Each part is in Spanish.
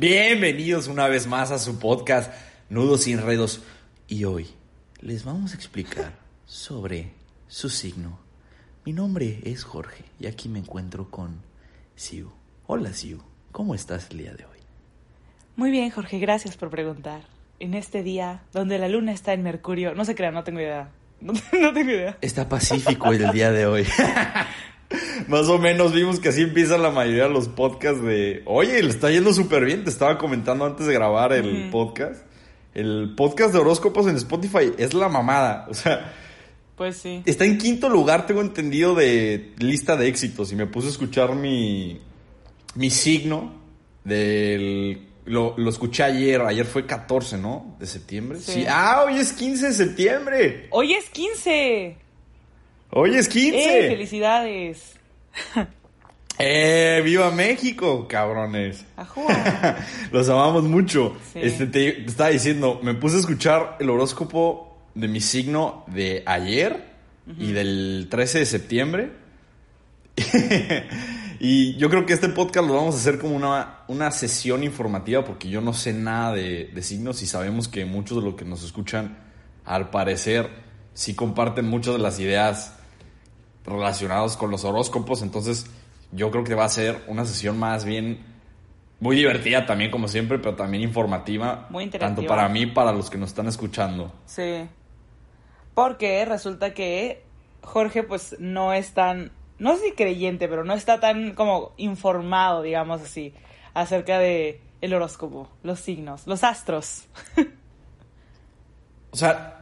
Bienvenidos una vez más a su podcast Nudos y Enredos. Y hoy les vamos a explicar sobre su signo. Mi nombre es Jorge y aquí me encuentro con Siu. Hola Siu, ¿cómo estás el día de hoy? Muy bien, Jorge, gracias por preguntar. En este día, donde la luna está en Mercurio, no se crean, no tengo idea. No, no tengo idea. Está pacífico el día de hoy. Más o menos vimos que así empieza la mayoría de los podcasts de, oye, le está yendo súper bien, te estaba comentando antes de grabar el podcast. El podcast de horóscopos en Spotify es la mamada, o sea... Pues sí. Está en quinto lugar, tengo entendido, de lista de éxitos. Y me puse a escuchar mi, mi signo del... Lo, lo escuché ayer, ayer fue 14, ¿no? De septiembre. Sí. Ah, hoy es 15 de septiembre. Hoy es 15. Hoy es 15. ¡Eh, felicidades! ¡Eh, viva México, cabrones! Los amamos mucho. Sí. Este, te, te estaba diciendo, me puse a escuchar el horóscopo de mi signo de ayer y del 13 de septiembre. y yo creo que este podcast lo vamos a hacer como una, una sesión informativa porque yo no sé nada de, de signos y sabemos que muchos de los que nos escuchan, al parecer, sí comparten muchas de las ideas relacionadas con los horóscopos. Entonces, yo creo que va a ser una sesión más bien muy divertida también, como siempre, pero también informativa. Muy interactiva. Tanto para mí, para los que nos están escuchando. Sí. Porque resulta que Jorge, pues, no es tan. No sé si creyente, pero no está tan como informado, digamos así, acerca de el horóscopo, los signos, los astros. O sea,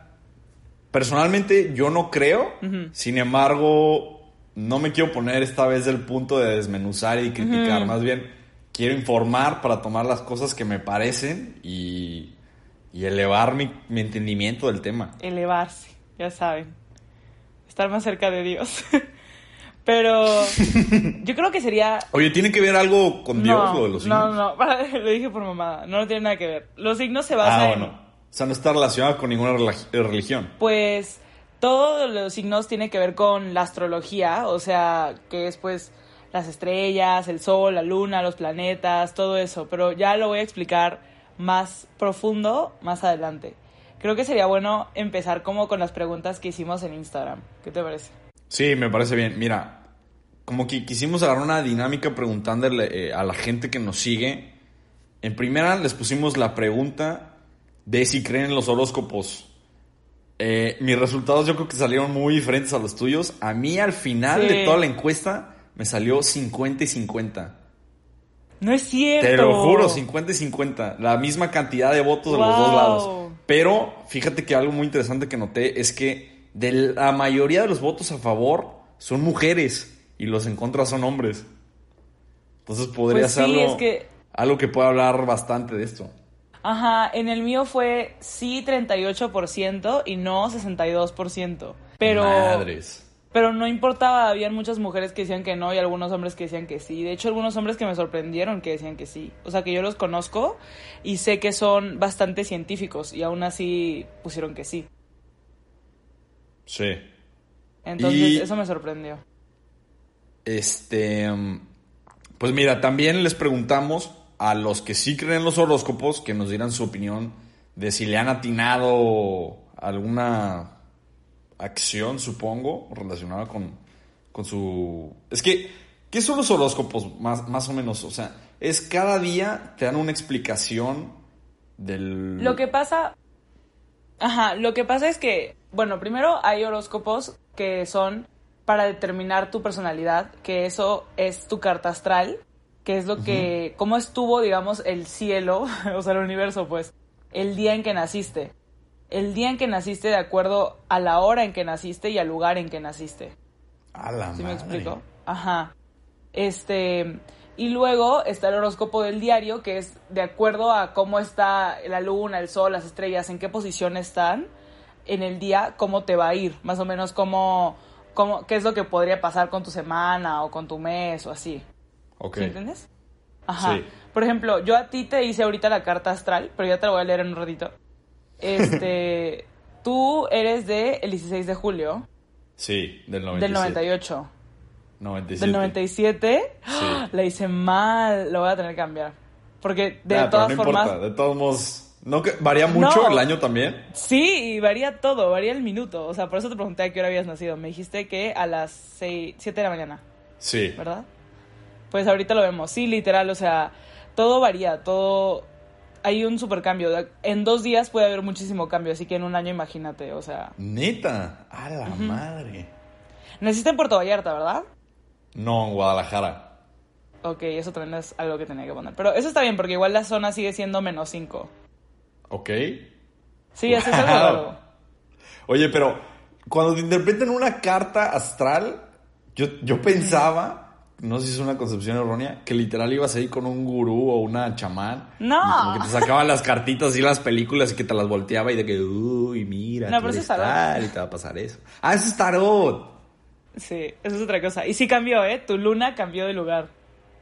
personalmente yo no creo, sin embargo, no me quiero poner esta vez del punto de desmenuzar y criticar, más bien quiero informar para tomar las cosas que me parecen y, y elevar mi, mi entendimiento del tema. elevarse, ya saben. Estar más cerca de Dios. Pero yo creo que sería... Oye, ¿tiene que ver algo con Dios no, lo de los signos? No, no, lo dije por mamada, no tiene nada que ver. Los signos se basan Ah, en. O sea, no está relacionado con ninguna relig- religión. pues, todos los signos tienen que ver con la astrología, o sea, que es pues las estrellas, el sol, la luna, los planetas, todo eso. Pero ya lo voy a explicar más profundo más adelante. Creo que sería bueno empezar como con las preguntas que hicimos en Instagram. ¿Qué te parece? Sí, me parece bien. Mira, como que quisimos agarrar una dinámica preguntándole eh, a la gente que nos sigue. En primera les pusimos la pregunta de si creen en los horóscopos. Eh, mis resultados yo creo que salieron muy diferentes a los tuyos. A mí al final Sí. de toda la encuesta me salió 50 y 50. No es cierto. Te lo juro, 50 y 50. La misma cantidad de votos de los dos lados. Pero fíjate que algo muy interesante que noté es que de la mayoría de los votos a favor son mujeres y los en contra son hombres. Entonces podría Pues ser sí, algo, es que- algo que pueda hablar bastante de esto. Ajá, en el mío fue sí 38% y no 62%. Pero, Madres. pero no importaba, habían muchas mujeres que decían que no y algunos hombres que decían que sí. De hecho, algunos hombres que me sorprendieron que decían que sí. O sea, que yo los conozco y sé que son bastante científicos y aún así pusieron que sí. Sí. Entonces, Y- eso me sorprendió. Este, mm, pues mira, también les preguntamos a los que sí creen en los horóscopos que nos dieran su opinión de si le han atinado alguna acción, supongo, relacionada con, con su... Es que, ¿qué son los horóscopos más, más o menos? O sea, es cada día te dan una explicación del... Lo que pasa. Ajá, lo que pasa es que, bueno, primero hay horóscopos que son para determinar tu personalidad, que eso es tu carta astral, que es lo que, cómo estuvo, digamos, el cielo, o sea, el universo, pues, el día en que naciste. El día en que naciste de acuerdo a la hora en que naciste y al lugar en que naciste. A la ¿Sí me explico? Ajá. Este, Y luego está el horóscopo del diario, que es de acuerdo a cómo está la luna, el sol, las estrellas, en qué posición están en el día, cómo te va a ir, más o menos cómo, cómo qué es lo que podría pasar con tu semana o con tu mes o así. Ok. ¿Sí entiendes? Ajá. Sí. Por ejemplo, yo a ti te hice ahorita la carta astral, pero ya te la voy a leer en un ratito. Este, tú eres de el 16 de julio Sí, del 97. del 98. 97. Del 97, Sí. la hice mal, lo voy a tener que cambiar. Porque de pero todas no formas, importa, de todos modos. ¿no que ¿Varía mucho No. el año también? sí, y varía todo, varía el minuto. O sea, por eso te pregunté a qué hora habías nacido. Me dijiste que a las 6, 7 de la mañana, Sí. ¿verdad? Pues ahorita lo vemos. Sí, literal, o sea, todo varía, todo... Hay un super cambio. En dos días puede haber muchísimo cambio, así que en un año imagínate, o sea... Neta. A la madre. Naciste en Puerto Vallarta, ¿verdad? No, en Guadalajara. Ok, eso también es algo que tenía que poner. Pero eso está bien, porque igual la zona sigue siendo menos 5. Ok. Sí, eso es algo Wow. raro. Oye, pero cuando te interpretan una carta astral, yo, yo pensaba, no sé si es una concepción errónea, que literal ibas ahí con un gurú o una chamán. No. Y como que te sacaban las cartitas y las películas y que te las volteaba y de que, uy, mira, No, tú pero eso es tarot. tal y te va a pasar eso. Ah, eso es tarot. Sí, eso es otra cosa. Y sí cambió, ¿eh? Tu luna cambió de lugar.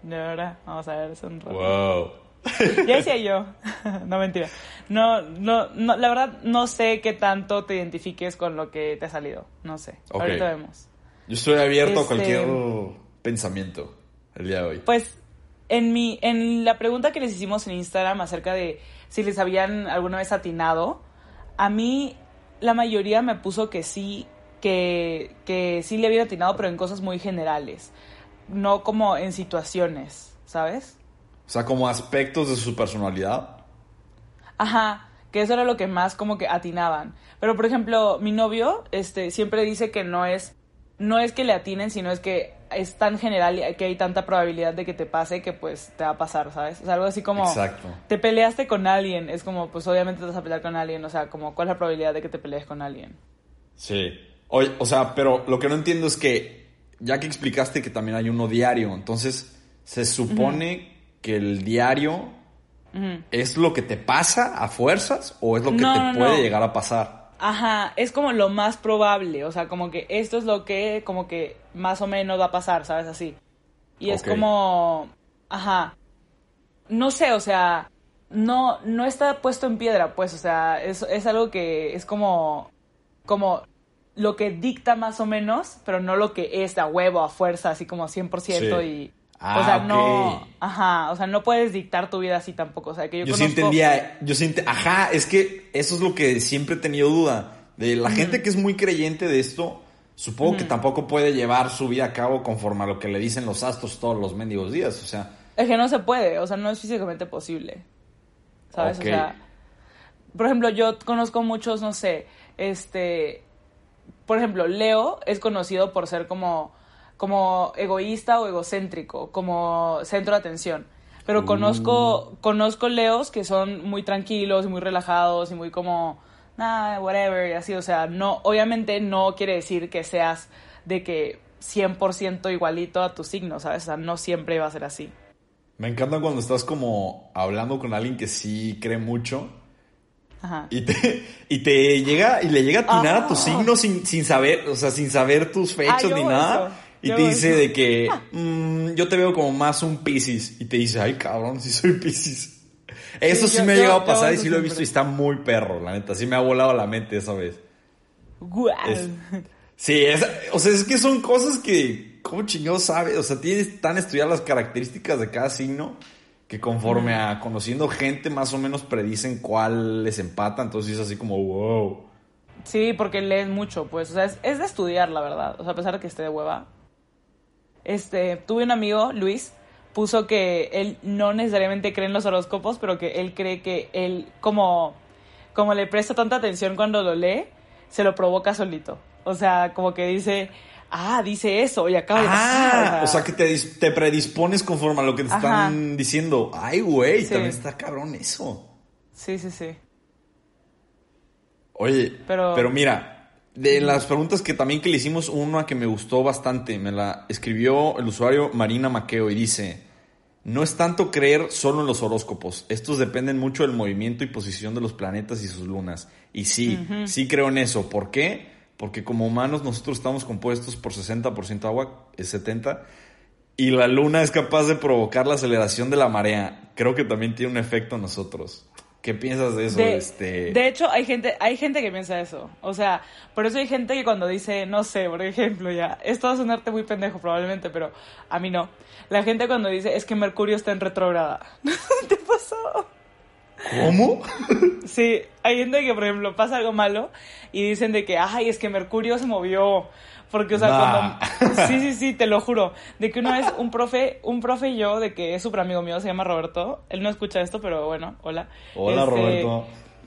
De verdad, vamos a ver, es un rato. Wow. Ya decía yo. no, mentira. No, no, no, la verdad no sé qué tanto te identifiques con lo que te ha salido. No sé. Ahorita vemos. Yo estoy abierto a Este- cualquier pensamiento el día de hoy. Pues en mi en la pregunta que les hicimos en Instagram acerca de si les habían alguna vez atinado, a mí la mayoría me puso que sí, que, que sí le habían atinado, pero en cosas muy generales, no como en situaciones, ¿sabes? O sea, como aspectos de su personalidad. Ajá, que eso era lo que más como que atinaban. Pero por ejemplo, mi novio este siempre dice que no es no es que le atinen, sino es que es tan general que hay tanta probabilidad de que te pase que pues te va a pasar, ¿sabes? O sea, algo así como Exacto. te peleaste con alguien, es como pues obviamente te vas a pelear con alguien, o sea, como cuál es la probabilidad de que te pelees con alguien. Sí. Oye, o sea, pero lo que no entiendo es que, ya que explicaste que también hay uno diario, entonces se supone que el diario es lo que te pasa a fuerzas o es lo que No, te no, puede no. llegar a pasar. Ajá, es como lo más probable, o sea, como que esto es lo que como que más o menos va a pasar, ¿sabes? Así. Y es como, ajá, no sé, o sea, no, no está puesto en piedra, pues, o sea, es, es algo que es como, como lo que dicta más o menos, pero no lo que es a huevo, a fuerza, así como 100% Sí. y... Ah, o sea, ok. no, ajá, o sea, no puedes dictar tu vida así tampoco, o sea, que yo, Yo, sí entendía, yo sí ent- ajá, es que eso es lo que siempre he tenido duda. De la gente que es muy creyente de esto, supongo que tampoco puede llevar su vida a cabo conforme a lo que le dicen los astros todos los mendigos días. O sea, Es que no se puede, o sea, no es físicamente posible. ¿Sabes? O sea, por ejemplo, yo conozco muchos, no sé, este, por ejemplo, Leo es conocido por ser como, como egoísta o egocéntrico, como centro de atención. Pero conozco, conozco Leos que son muy tranquilos y muy relajados y muy como, whatever, y así, o sea, no, obviamente no quiere decir que seas de que 100% igualito a tu signo, ¿sabes? O sea, no siempre va a ser así. me encanta cuando estás como hablando con alguien que sí cree mucho Ajá. y te, y te llega y le llega a atinar a tu Ah. signo sin, sin saber, o sea, sin saber tus fechas Ah, yo ni nada. eso. Y Yo te dice de que "Mm, yo te veo como más un Piscis. Y te dice, ay cabrón, sí soy Piscis. Eso sí, yo- me ha llegado a pasar y sí lo he visto y está muy perro, la neta. Sí me ha volado la mente esa vez. Es- Sí, es- o sea, es que son cosas que, ¿cómo chingados sabes? O sea, tienes tan estudiadas las características de cada signo que conforme a conociendo gente más o menos predicen cuál les empata. Entonces es así como, wow. Sí, porque lees mucho, pues, o sea, es, es de estudiar, la verdad. O sea, a pesar de que esté de hueva. Este, tuve un amigo, Luis, puso que él no necesariamente cree en los horóscopos, pero que él cree que él, como, como le presta tanta atención cuando lo lee, se lo provoca solito. O sea, como que dice, ah, dice eso, y acaba de. Ah, o sea que te, te predispones conforme a lo que te Ajá. están diciendo. Ay, güey, Sí. también está cabrón eso. Sí, sí, sí. Oye, Pero- pero, mira, de las preguntas que también que le hicimos, una que me gustó bastante, me la escribió el usuario Marina Maqueo y dice, no es tanto creer solo en los horóscopos. Estos dependen mucho del movimiento y posición de los planetas y sus lunas. Y sí, sí creo en eso. ¿Por qué? Porque como humanos nosotros estamos compuestos por 60% agua, es 70%, y la luna es capaz de provocar la aceleración de la marea. Creo que también tiene un efecto en nosotros. ¿Qué piensas de eso? De, este... de hecho, hay gente, hay gente que piensa eso. O sea, por eso hay gente que cuando dice, no sé, por ejemplo, ya, esto va a sonarte muy pendejo probablemente, pero a mí no. La gente cuando dice, es que Mercurio está en retrógrada. ¿Te pasó? ¿Cómo? Sí, hay gente que, por ejemplo, pasa algo malo y dicen de que, ay, es que Mercurio se movió. Porque, o sea, cuando... Sí, sí, sí, te lo juro. De que una vez un profe, un profe y yo, de que es súper amigo mío, se llama Roberto. Él no escucha esto, pero bueno, hola. Hola, este, Roberto.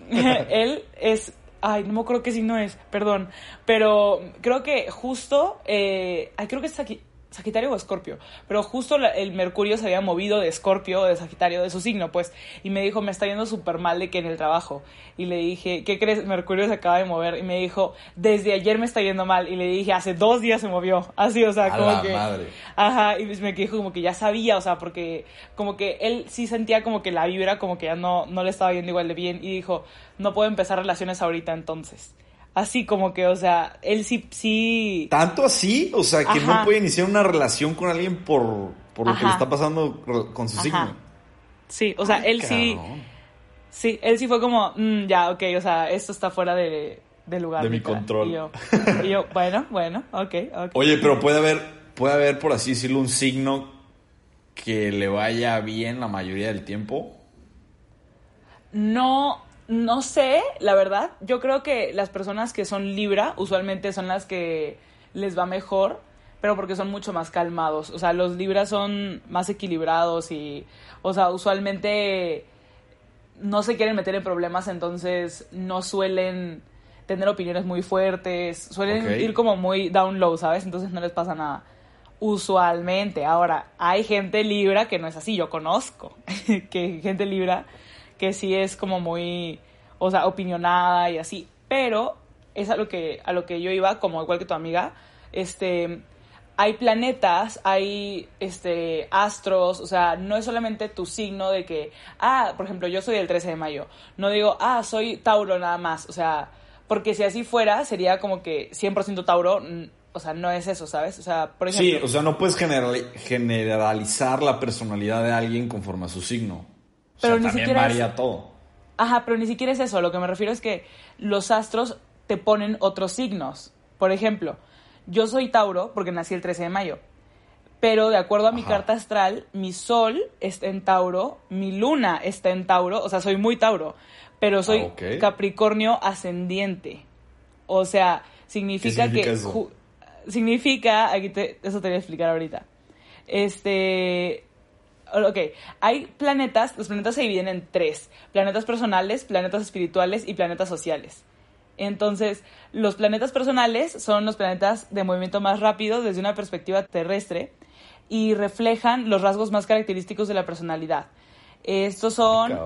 él es... Ay, no me acuerdo qué signo es, perdón. Pero creo que justo... Eh, ay, creo que es aquí... Sagitario o Escorpio, pero justo el Mercurio se había movido de Escorpio o de Sagitario, de su signo, pues, y me dijo, me está yendo súper mal de que en el trabajo. Y le dije, ¿qué crees? Mercurio se acaba de mover. Y me dijo, desde ayer me está yendo mal. Y le dije, hace dos días se movió. Así, o sea, como que... Madre. Ajá, y me dijo como que ya sabía, o sea, porque como que él sí sentía como que la vibra como que ya no, no le estaba yendo igual de bien. Y dijo, no puedo empezar relaciones ahorita entonces. Así como que, o sea, él sí... sí... ¿Tanto así? O sea, que no puede iniciar una relación con alguien por, por lo que le está pasando con su signo. Sí, o sea, él sí... Sí, él sí fue como, mm, ya, ok, o sea, esto está fuera de, lugar. De mi control. Y yo, y yo, bueno, bueno, ok, ok. Oye, pero puede haber, puede haber, por así decirlo, un signo que le vaya bien la mayoría del tiempo. No, no sé, la verdad. Yo creo que las personas que son Libra usualmente son las que les va mejor, pero porque son mucho más calmados. O sea, los Libras son más equilibrados y, o sea, usualmente no se quieren meter en problemas, entonces no suelen tener opiniones muy fuertes, suelen ir como muy down low, ¿sabes? Entonces no les pasa nada. Usualmente. Ahora, hay gente Libra que no es así, yo conozco que gente Libra que sí es como muy, o sea, opinionada y así, pero es a lo que, a lo que yo iba, como igual que tu amiga, este, hay planetas, hay este, astros, o sea, no es solamente tu signo de que, ah, por ejemplo, yo soy el 13 de mayo, no digo, ah, soy Tauro nada más, o sea, porque si así fuera, sería como que 100% Tauro, o sea, no es eso, ¿sabes? O sea, por ejemplo... Sí, o sea, no puedes generalizar la personalidad de alguien conforme a su signo. Pero ni siquiera varía todo. Ajá, pero ni siquiera es eso. Lo que me refiero es que los astros te ponen otros signos. Por ejemplo, yo soy Tauro porque nací el 13 de mayo. Pero de acuerdo a mi carta astral, mi sol está en Tauro, mi luna está en Tauro, o sea, soy muy Tauro, pero soy ah, Capricornio ascendiente. O sea, significa, que eso? significa, aquí te, eso te voy a explicar ahorita. Este, Ok, hay planetas, los planetas se dividen en tres, planetas personales, planetas espirituales y planetas sociales. Entonces, los planetas personales son los planetas de movimiento más rápido desde una perspectiva terrestre y reflejan los rasgos más característicos de la personalidad. Estos son,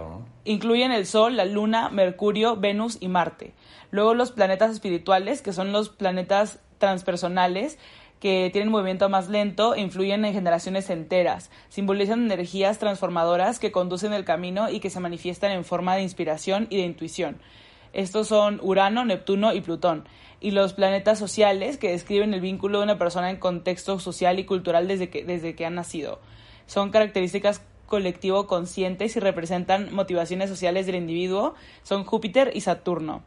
incluyen el Sol, la Luna, Mercurio, Venus y Marte. Luego los planetas espirituales, que son los planetas transpersonales, que tienen movimiento más lento e influyen en generaciones enteras. Simbolizan energías transformadoras que conducen el camino y que se manifiestan en forma de inspiración y de intuición. Estos son Urano, Neptuno y Plutón. Y los planetas sociales que describen el vínculo de una persona en contexto social y cultural desde que, desde que han nacido. Son características colectivo conscientes y representan motivaciones sociales del individuo. Son Júpiter y Saturno.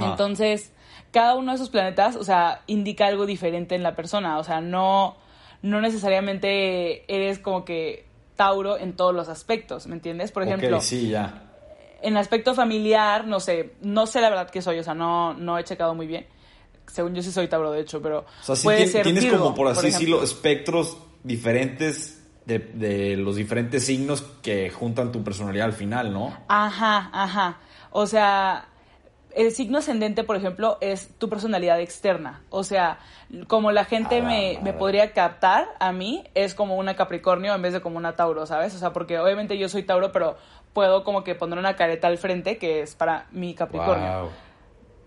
Entonces, cada uno de esos planetas, o sea, indica algo diferente en la persona. O sea, no, no necesariamente eres como que Tauro en todos los aspectos, ¿me entiendes? Por ejemplo, sí, ya. en aspecto familiar, no sé, no sé la verdad que soy, o sea, no, no he checado muy bien. Según yo sí soy Tauro, de hecho, pero o sea, tienes como, por así decirlo, espectros diferentes de, de, los diferentes signos que juntan tu personalidad al final, ¿no? Ajá, ajá. O sea, el signo ascendente, por ejemplo, es tu personalidad externa. O sea, como la gente ah, me, me, podría captar a mí, es como una Capricornio en vez de como una Tauro, ¿sabes? O sea, porque obviamente yo soy Tauro, pero puedo como que poner una careta al frente que es para mi Capricornio.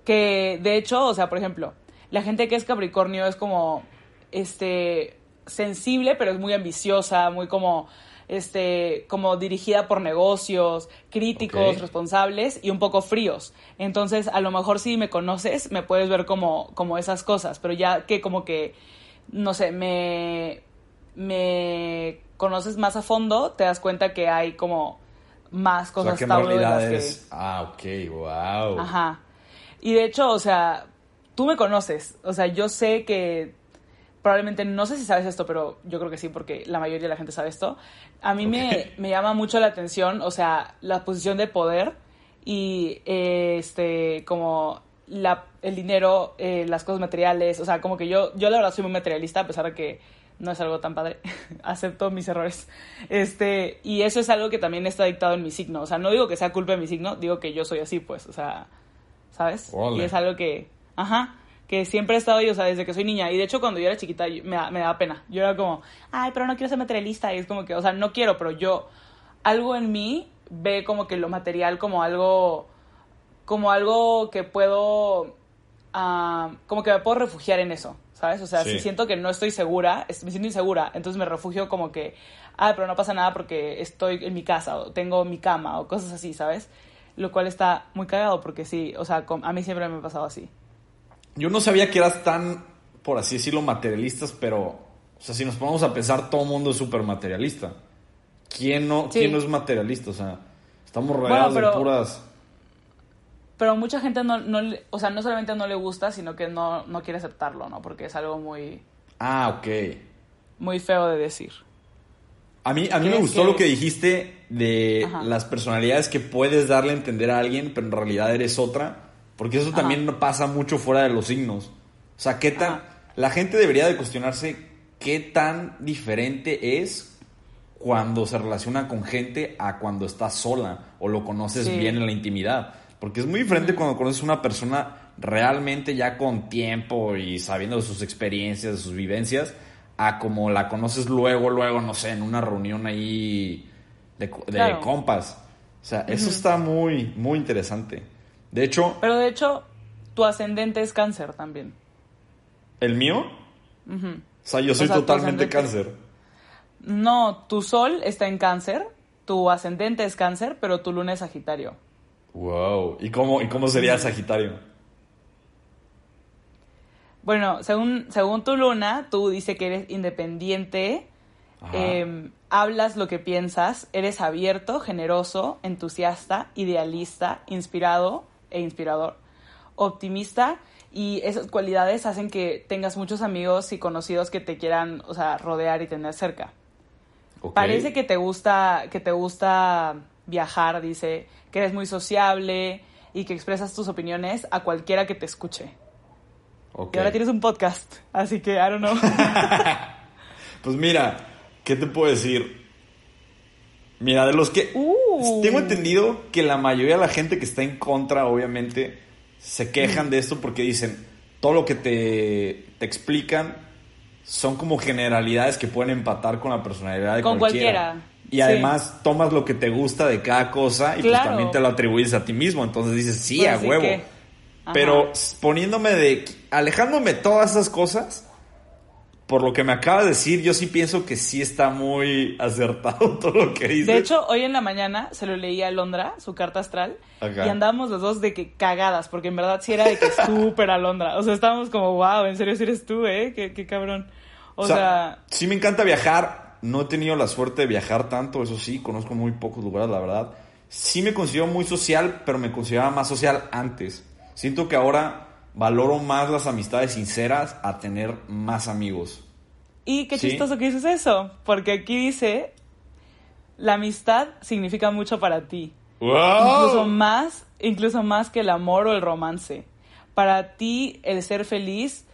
Que de hecho, o sea, por ejemplo, la gente que es Capricornio es como, este, sensible, pero es muy ambiciosa, muy como este, como dirigida por negocios, críticos, responsables y un poco fríos. Entonces, a lo mejor si me conoces, me puedes ver como, como esas cosas, pero ya que como que, no sé, me, me conoces más a fondo, te das cuenta que hay como más O sea, cosas que en de las que- es... Ah, ok, wow. Ajá. Y de hecho, o sea, tú me conoces. O sea, yo sé que probablemente, no sé si sabes esto, pero yo creo que sí, porque la mayoría de la gente sabe esto. A mí me, Ok. me llama mucho la atención, o sea, la posición de poder y eh, este, como la, el dinero, eh, las cosas materiales. O sea, como que yo, yo la verdad soy muy materialista, a pesar de que no es algo tan padre. Acepto mis errores. Este, y eso es algo que también está dictado en mi signo. O sea, no digo que sea culpa de mi signo, digo que yo soy así, pues. O sea, ¿sabes? Órale. Y es algo que, ajá, que siempre he estado ahí, o sea, desde que soy niña. Y de hecho, cuando yo era chiquita, yo- me, me daba pena. Yo era como, ay, pero no quiero ser materialista. Y es como que, o sea, no quiero, pero yo, algo en mí ve como que lo material como algo, como algo que puedo, ah, como que me puedo refugiar en eso, ¿sabes? O sea, Sí. si siento que no estoy segura, es- me siento insegura, entonces me refugio como que, ah, pero no pasa nada porque estoy en mi casa o tengo mi cama o cosas así, ¿sabes? Lo cual está muy cagado porque sí, o sea, a mí siempre me ha pasado así. Yo no sabía que eras tan, por así decirlo, materialistas, pero, o sea, si nos ponemos a pensar, todo el mundo es súper materialista. ¿Quién no, Sí. ¿Quién no es materialista? O sea, estamos rodeados de puras... Pero mucha gente no, no o sea, no solamente no le gusta, sino que no, no quiere aceptarlo, ¿no? Porque es algo muy, Ah, ok. muy feo de decir. A mí, a mí me ¿Crees gustó que- lo que dijiste de Ajá. las personalidades que puedes darle a entender a alguien, pero en realidad eres otra. Porque eso Ajá. también pasa mucho fuera de los signos. O sea, qué tan... Ajá. La gente debería de cuestionarse qué tan diferente es cuando se relaciona con gente a cuando estás sola o lo conoces Sí. bien en la intimidad. Porque es muy diferente cuando conoces una persona realmente ya con tiempo y sabiendo de sus experiencias, de sus vivencias, a como la conoces luego, luego, no sé, en una reunión ahí de, co- de Claro. compas. O sea, eso está muy, muy interesante. De hecho, Pero de hecho, tu ascendente es cáncer también. el mío, o sea, yo soy sea, totalmente cáncer. No, tu sol está en cáncer, tu ascendente es cáncer, pero tu luna es sagitario. Wow. ¿Y cómo, y cómo sería Sagitario? Bueno, según, según tu luna, tú dices que eres independiente, eh, hablas lo que piensas, eres abierto, generoso, entusiasta, idealista, inspirado e inspirador, optimista y esas cualidades hacen que tengas muchos amigos y conocidos que te quieran, o sea, rodear y tener cerca. Parece que te gusta, que te gusta viajar, dice, que eres muy sociable y que expresas tus opiniones a cualquiera que te escuche. Ok. Y ahora tienes un podcast, así que I don't know. Pues mira, ¿qué te puedo decir? Mira, de los que... Uh. Tengo entendido que la mayoría de la gente que está en contra, obviamente, se quejan de esto porque dicen, todo lo que te, te explican son como generalidades que pueden empatar con la personalidad de Con cualquiera. cualquiera. Y Sí. además tomas lo que te gusta de cada cosa y pues también te lo atribuyes a ti mismo. Entonces dices, sí, Pues a huevo. que. Pero poniéndome de. alejándome de todas esas cosas, por lo que me acaba de decir, yo sí pienso que sí está muy acertado todo lo que dice. De hecho, hoy en la mañana se lo leí a Londra, su carta astral, y andábamos los dos de que cagadas, porque en verdad sí era de que súper Alondra. O sea, estábamos como, wow, en serio, si eres tú, ¿eh? Qué, qué cabrón. O, sea, sí me encanta viajar. No he tenido la suerte de viajar tanto, eso sí, conozco muy pocos lugares, la verdad. Sí me considero muy social, pero me consideraba más social antes. Siento que ahora valoro más las amistades sinceras a tener más amigos. y qué Sí. chistoso que dices eso, porque aquí dice, la amistad significa mucho para ti. Incluso más, incluso más que el amor o el romance. Para ti, el ser feliz,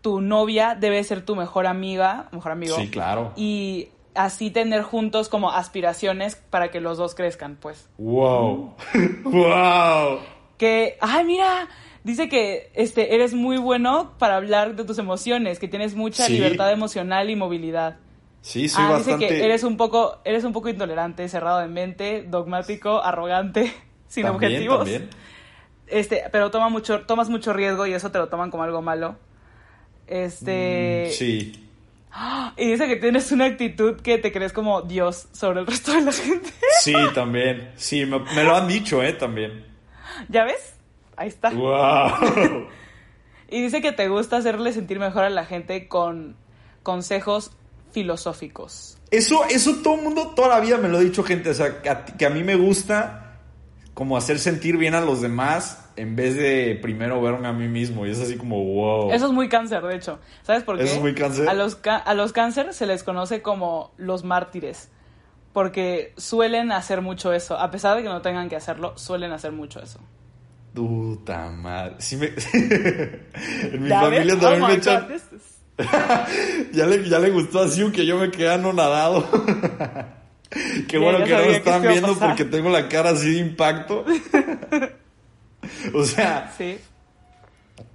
tu novia debe ser tu mejor amiga, mejor amigo. Sí, claro. Y así tener juntos como aspiraciones para que los dos crezcan, pues. Wow. wow. Que, ay, mira, dice que este eres muy bueno para hablar de tus emociones, que tienes mucha Sí. libertad emocional y movilidad. Sí, soy ah, bastante. dice que eres un poco eres un poco intolerante, cerrado de mente, dogmático, arrogante, sin También, objetivos. también. Este, pero toma mucho, tomas mucho riesgo y eso te lo toman como algo malo. Este. Mm, Sí. Y dice que tienes una actitud que te crees como Dios sobre el resto de la gente. Sí, también. Sí, me, me lo han dicho, ¿eh? También. ¿Ya ves? Ahí está. ¡Wow! Y dice que te gusta hacerle sentir mejor a la gente con consejos filosóficos. Eso, eso todo el mundo toda la vida me lo ha dicho gente. O sea, que a, que a mí me gusta como hacer sentir bien a los demás en vez de primero verme a mí mismo. Y es así como, wow. Eso es muy cáncer, de hecho. ¿Sabes por qué? ¿Eso es muy cáncer? A los, a los cáncer se les conoce como los mártires. Porque suelen hacer mucho eso. A pesar de que no tengan que hacerlo, suelen hacer mucho eso. Puta madre. Sí me... en mi ¿Ya familia ves? también Oh me echan... Is- ya, le, ya le gustó a Siu que yo me quedé anonadado. Qué bueno que no lo están viendo porque tengo la cara así de impacto. o sea, Sí.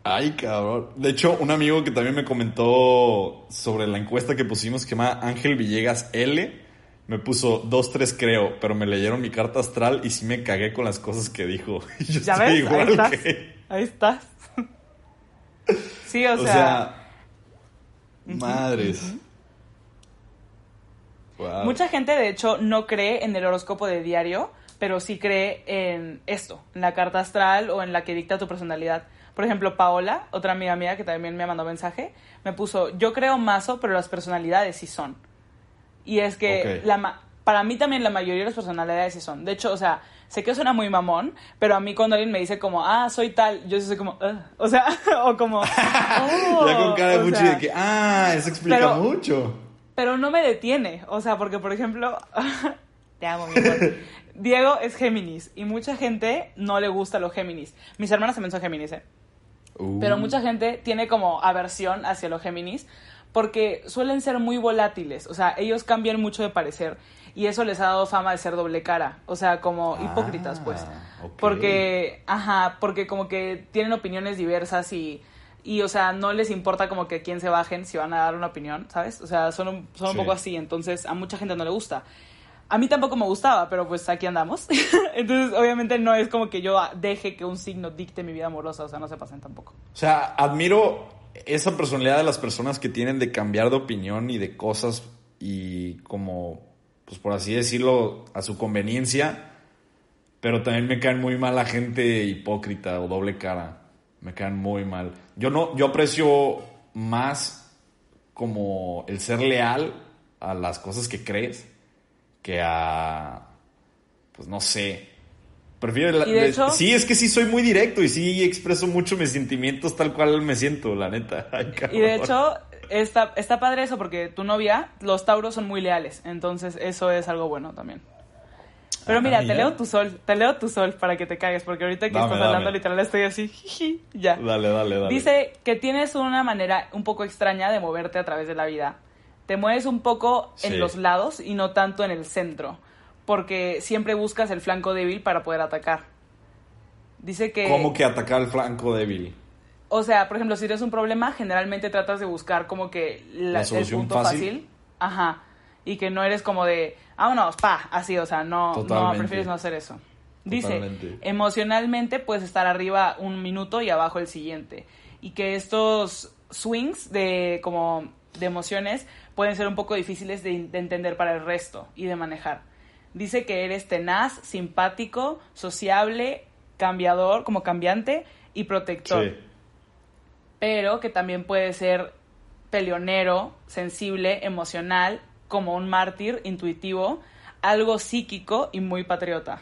ay cabrón. De hecho, un amigo que también me comentó sobre la encuesta que pusimos que se llama Ángel Villegas L. Me puso dos, tres creo, pero me leyeron mi carta astral y sí me cagué con las cosas que dijo. Yo ¿Ya estoy ves? Ahí igual estás. que... Ahí estás. Sí, o, O sea, sea, madres. Wow. mucha gente de hecho no cree en el horóscopo de diario, pero sí cree en esto, en la carta astral o en la que dicta tu personalidad. Por ejemplo, Paola, otra amiga mía que también me mandó mensaje, me puso, yo creo mazo, pero las personalidades sí son. Y es que Ok. la para mí también la mayoría de las personalidades son. De hecho, o sea, sé que suena muy mamón, pero a mí cuando alguien me dice como, ah, soy tal, yo soy como, "Ugh". o sea, o como, "Oh", ya con cara de mucho sea, de que, ah, eso explica pero- mucho. pero no me detiene. O sea, porque, por ejemplo, te amo, mi amor. Diego es Géminis y mucha gente no le gusta los Géminis. Mis hermanas también son Géminis, ¿eh? Uh, Pero mucha gente tiene como aversión hacia los Géminis porque suelen ser muy volátiles. O sea, ellos cambian mucho de parecer y eso les ha dado fama de ser doble cara. O sea, como Ah, hipócritas, pues. ok. Porque, ajá, porque como que tienen opiniones diversas y, y, o sea, no les importa como que a quién se bajen si van a dar una opinión, ¿sabes? O sea, son un, son un Sí. poco así, entonces a mucha gente no le gusta. A mí tampoco me gustaba, pero pues aquí andamos. entonces, obviamente no es como que yo deje que un signo dicte mi vida amorosa, o sea, no se pasen tampoco. O sea, admiro esa personalidad de las personas que tienen de cambiar de opinión y de cosas y como, pues por así decirlo, a su conveniencia. Pero también me caen muy mal la gente hipócrita o doble cara. Me caen muy mal. Yo no, yo aprecio más como el ser leal a las cosas que crees que a, pues no sé. Prefiero la- Y de hecho- sí, es que sí soy muy directo y sí expreso mucho mis sentimientos tal cual me siento, la neta. Ay, Y de hecho, está, está padre eso porque tu novia, los tauros son muy leales, entonces eso es algo bueno también. Pero Ah, mira, te mira. leo tu sol, te leo tu sol para que te cagues, porque ahorita que Dame, estás dame. hablando literal estoy así, jiji, ya. Dale, dale, dale. Dice que tienes una manera un poco extraña de moverte a través de la vida. Te mueves un poco en los lados y no tanto en el centro, porque siempre buscas el flanco débil para poder atacar. Dice que... ¿Cómo que atacar al flanco débil? O sea, por ejemplo, si tienes un problema, generalmente tratas de buscar como que la, La el solución punto fácil. fácil. Ajá. Y que no eres como de, vámonos, pa, así, o sea, no, no prefieres no hacer eso. Dice, Totalmente. emocionalmente puedes estar arriba un minuto y abajo el siguiente. Y que estos swings de como de emociones pueden ser un poco difíciles de, de entender para el resto y de manejar. Dice que eres tenaz, simpático, sociable, cambiador, como cambiante y protector Sí. pero que también puede ser peleonero, sensible, emocional, como un mártir, intuitivo, algo psíquico y muy patriota.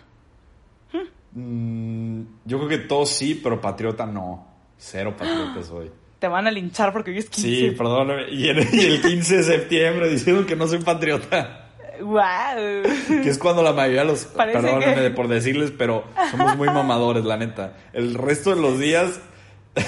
Mm, yo creo que todos sí, pero patriota no. Cero patriota soy. Te van a linchar porque hoy es 15. Sí, perdóname. Y, el- y el 15 de septiembre diciendo que no soy patriota. ¡Guau! Que es cuando la mayoría de los... Parece Perdóname que- por decirles, pero somos muy mamadores, la neta. El resto de los días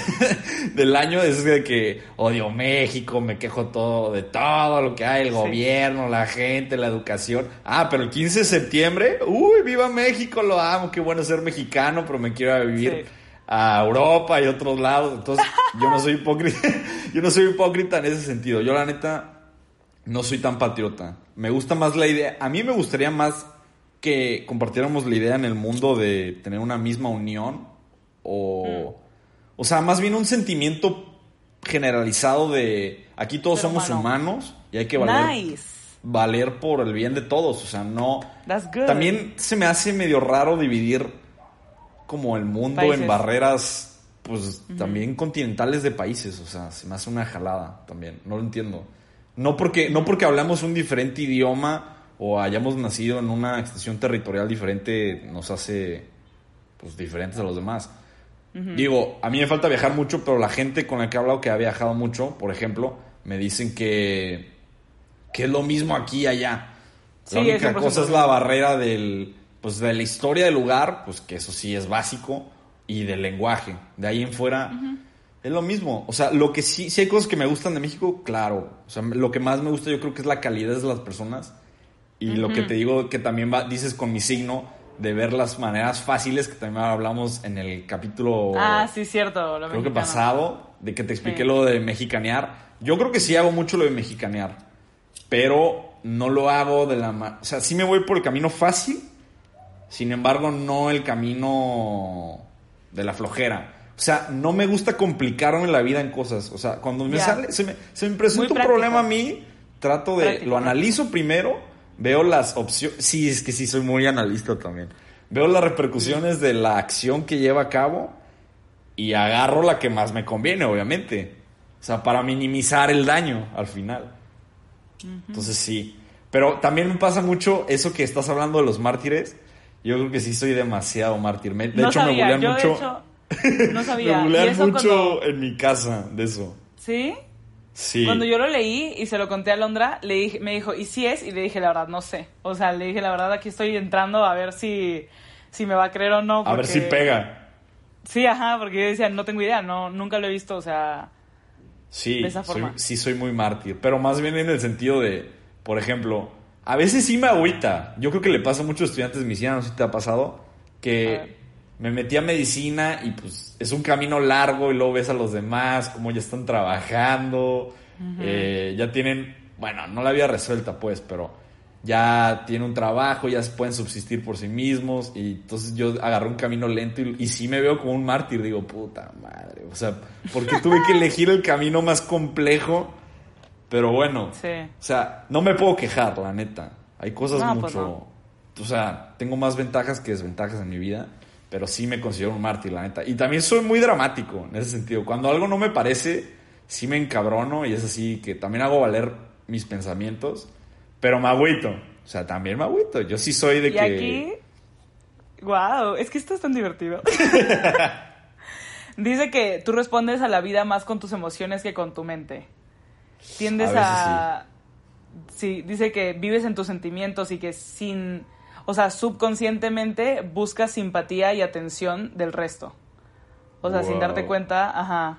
del año es de que odio México, me quejo todo de todo lo que hay, el Sí. gobierno, la gente, la educación. Ah, pero el 15 de septiembre, uy, viva México, lo amo, qué bueno ser mexicano, pero me quiero vivir Sí. a Europa y otros lados. Entonces, yo no soy hipócrita, yo no soy hipócrita en ese sentido. Yo la neta no soy tan patriota. Me gusta más la idea. A mí me gustaría más que compartiéramos la idea en el mundo de tener una misma unión o... O sea, más bien un sentimiento generalizado de aquí todos somos humano. humanos y hay que valer, Nice. valer por el bien de todos. O sea, no. That's good. También se me hace medio raro dividir como el mundo en barreras, pues también continentales de países. O sea, se me hace una jalada también. No lo entiendo. No porque, no porque hablamos un diferente idioma o hayamos nacido en una extensión territorial diferente, nos hace pues diferentes a los demás. Digo, a mí me falta viajar mucho, pero la gente con la que he hablado que ha viajado mucho, por ejemplo, me dicen que, que es lo mismo aquí y allá. Sí, la única 100% cosa es la barrera del, pues, de la historia del lugar, pues que eso sí es básico, y del lenguaje. De ahí en fuera es lo mismo. O sea, lo que sí, sí hay cosas que me gustan de México, claro. O sea, lo que más me gusta yo creo que es la calidez de las personas. Y lo que te digo que también va, dices con mi signo de ver las maneras fáciles que también hablamos en el capítulo Ah, sí, cierto. Lo creo que pasado, de que te expliqué Sí. lo de mexicanear. Yo creo que sí hago mucho lo de mexicanear, pero no lo hago de la... O sea, sí me voy por el camino fácil, sin embargo, no el camino de la flojera. O sea, no me gusta complicarme la vida en cosas. O sea, cuando me sale, se me, se me presenta un problema a mí, trato de... Práctico, lo analizo primero, veo las opciones... Sí, es que sí, soy muy analista también. Veo las repercusiones de la acción que lleva a cabo y agarro la que más me conviene, obviamente. O sea, para minimizar el daño al final. Entonces sí. Pero también me pasa mucho eso que estás hablando de los mártires. Yo creo que sí soy demasiado mártir. De no hecho, sabía, me bulean yo mucho. hecho no sabía. me y bulean eso mucho cuando, en mi casa de eso. ¿Sí? Sí. Cuando yo lo leí y se lo conté a Londra, le dije, me dijo, ¿y si es? Y le dije, la verdad, no sé. O sea, le dije, la verdad, aquí estoy entrando a ver si, si me va a creer o no. A ver si porque- pega. Sí, ajá, porque yo decía, no tengo idea, no, nunca lo he visto, o sea... Sí, de esa soy- forma. sí soy muy mártir, pero más bien en el sentido de, por ejemplo, a veces sí me agüita. Yo creo que le pasa a muchos estudiantes medicina, no sé si te ha pasado, que. Me metí a medicina y pues es un camino largo y luego ves a los demás, cómo ya están trabajando, eh, ya tienen, bueno, no la vida resuelta pues, pero ya tienen un trabajo, ya se pueden subsistir por sí mismos y entonces yo agarré un camino lento y, y sí me veo como un mártir, digo, puta madre, o sea, porque tuve que elegir el camino más complejo, pero bueno, Sí. o sea, no me puedo quejar, la neta, hay cosas No, mucho, pues no. o sea, tengo más ventajas que desventajas en mi vida, pero sí me considero un mártir, la neta, y también soy muy dramático en ese sentido, cuando algo no me parece, sí me encabrono y es así que también hago valer mis pensamientos. Pero me agüito. O sea, también me agüito. Yo sí soy de Y que. aquí... Wow, es que esto es tan divertido. Dice que tú respondes a la vida más con tus emociones que con tu mente. Tiendes A a... Sí, dice que vives en tus sentimientos y que sin... O sea, subconscientemente buscas simpatía y atención del resto. O sea, sin Wow. darte cuenta, ajá,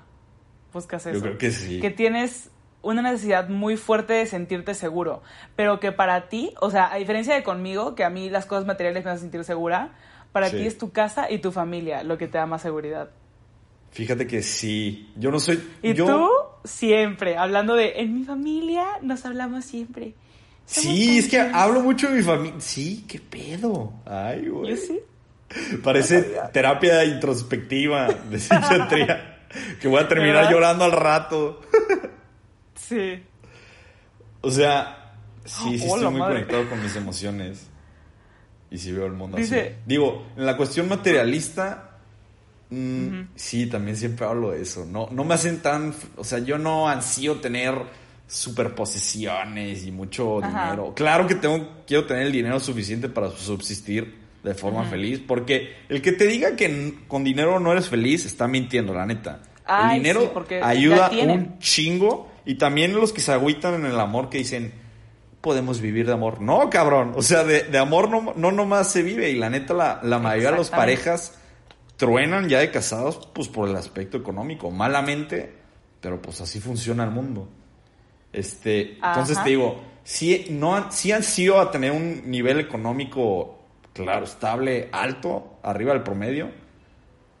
buscas eso. Yo creo que sí. Que tienes una necesidad muy fuerte de sentirte seguro, pero que para ti, o sea, a diferencia de conmigo, que a mí las cosas materiales me hacen sentir segura, para Sí. ti es tu casa y tu familia lo que te da más seguridad. Fíjate que sí. Yo no soy. Y yo... tú siempre, hablando de, en mi familia nos hablamos siempre. Sí, es que confianza". hablo mucho de mi familia. Sí, qué pedo. Ay, güey. Sí. Parece terapia introspectiva de psiquiatría. que voy a terminar ¿Verdad? llorando al rato. Sí. O sea, sí, sí Oh, estoy muy madre. conectado con mis emociones. Y sí veo el mundo Dice- así. Digo, en la cuestión materialista, mm, sí, también siempre hablo de eso. No, no me hacen tan. O sea, yo no ansío tener superposiciones y mucho Ajá. dinero. Claro que tengo, quiero tener el dinero suficiente para subsistir de forma feliz. Porque el que te diga que con dinero no eres feliz está mintiendo, la neta. Ay, el dinero sí, porque ayuda un chingo. Y también los que se agüitan en el amor que dicen, podemos vivir de amor. No, cabrón. O sea, de, de amor no, no nomás se vive. Y la neta, la, la mayoría de las parejas truenan ya de casados, pues por el aspecto económico. Malamente, pero pues así funciona el mundo. Este, entonces te digo, sí, no, han- sí han sido a tener un nivel económico, claro, estable, alto, arriba del promedio.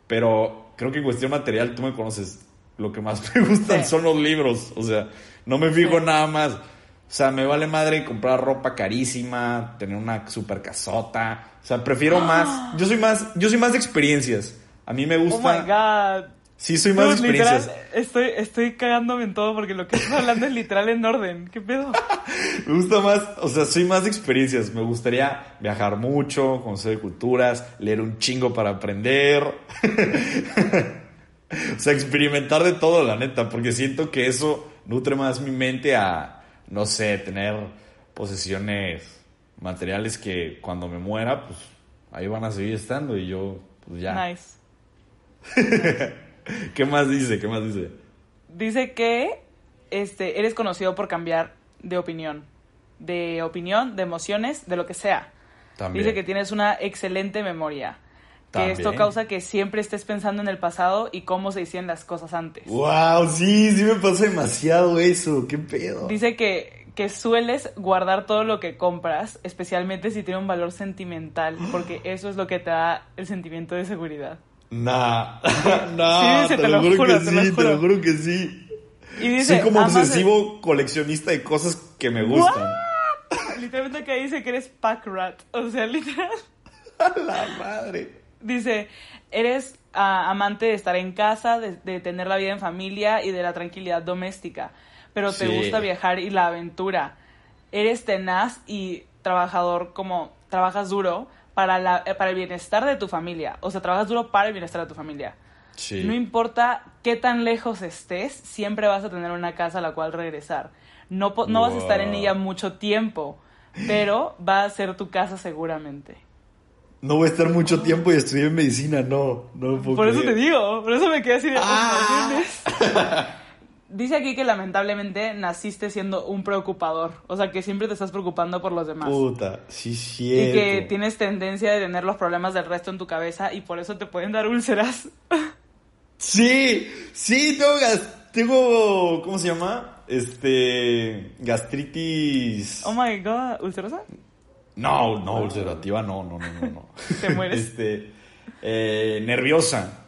Pero creo que en cuestión material, tú me conoces, lo que más me gustan Sí. son los libros. O sea, no me fijo Sí. nada más. O sea, me vale madre comprar ropa carísima, tener una super casota. O sea, prefiero más. Yo soy más, yo soy más de experiencias. A mí me Oh gusta. my god. Sí, soy más de literal, estoy, estoy cagándome en todo porque lo que estás hablando es literal en orden. ¿Qué pedo? Me gusta más, o sea, soy más de experiencias. Me gustaría viajar mucho, conocer culturas, leer un chingo para aprender. o sea, experimentar de todo, la neta, porque siento que eso nutre más mi mente a, no sé, tener posesiones materiales que cuando me muera, pues ahí van a seguir estando y yo, pues ya. Nice. ¿Qué más dice? ¿Qué más dice? Dice que este, eres conocido por cambiar de opinión. De opinión, de emociones, de lo que sea. También. Dice que tienes una excelente memoria. Que También. esto causa que siempre estés pensando en el pasado y cómo se hicieron las cosas antes. Wow, sí, sí me pasa demasiado eso. ¿Qué pedo? Dice que, que sueles guardar todo lo que compras, especialmente si tiene un valor sentimental, porque eso es lo que te da el sentimiento de seguridad. Nah, nah, Sí, dice, te, lo juro, que te lo sí, te lo juro que sí. Y dice, Soy como amas- obsesivo coleccionista de cosas que me gustan. Literalmente que dice que eres pack rat. O sea, literal. A la madre. Dice, eres ah, amante de estar en casa, de, de tener la vida en familia y de la tranquilidad doméstica. Pero te Sí. gusta viajar y la aventura. Eres tenaz y trabajador como trabajas duro para, la, eh, para el bienestar de tu familia. O sea, trabajas duro para el bienestar de tu familia. Sí. No importa qué tan lejos estés, siempre vas a tener una casa a la cual regresar. No, no vas a estar en ella mucho tiempo, pero va a ser tu casa seguramente. No voy a estar mucho tiempo y estudié medicina, no. No puedo Por eso te digo, por eso me quedé así de... Ah. Dice aquí que lamentablemente naciste siendo un preocupador, o sea que siempre te estás preocupando por los demás. Puta, sí, y cierto. que tienes tendencia de tener los problemas del resto en tu cabeza y por eso te pueden dar úlceras. Sí, sí, tengo, tengo, ¿cómo se llama? Este, gastritis. Oh my god, ¿ulcerosa? No, no, ulcerativa, no, no, no, no. no. ¿Te mueres? Este, eh, nerviosa.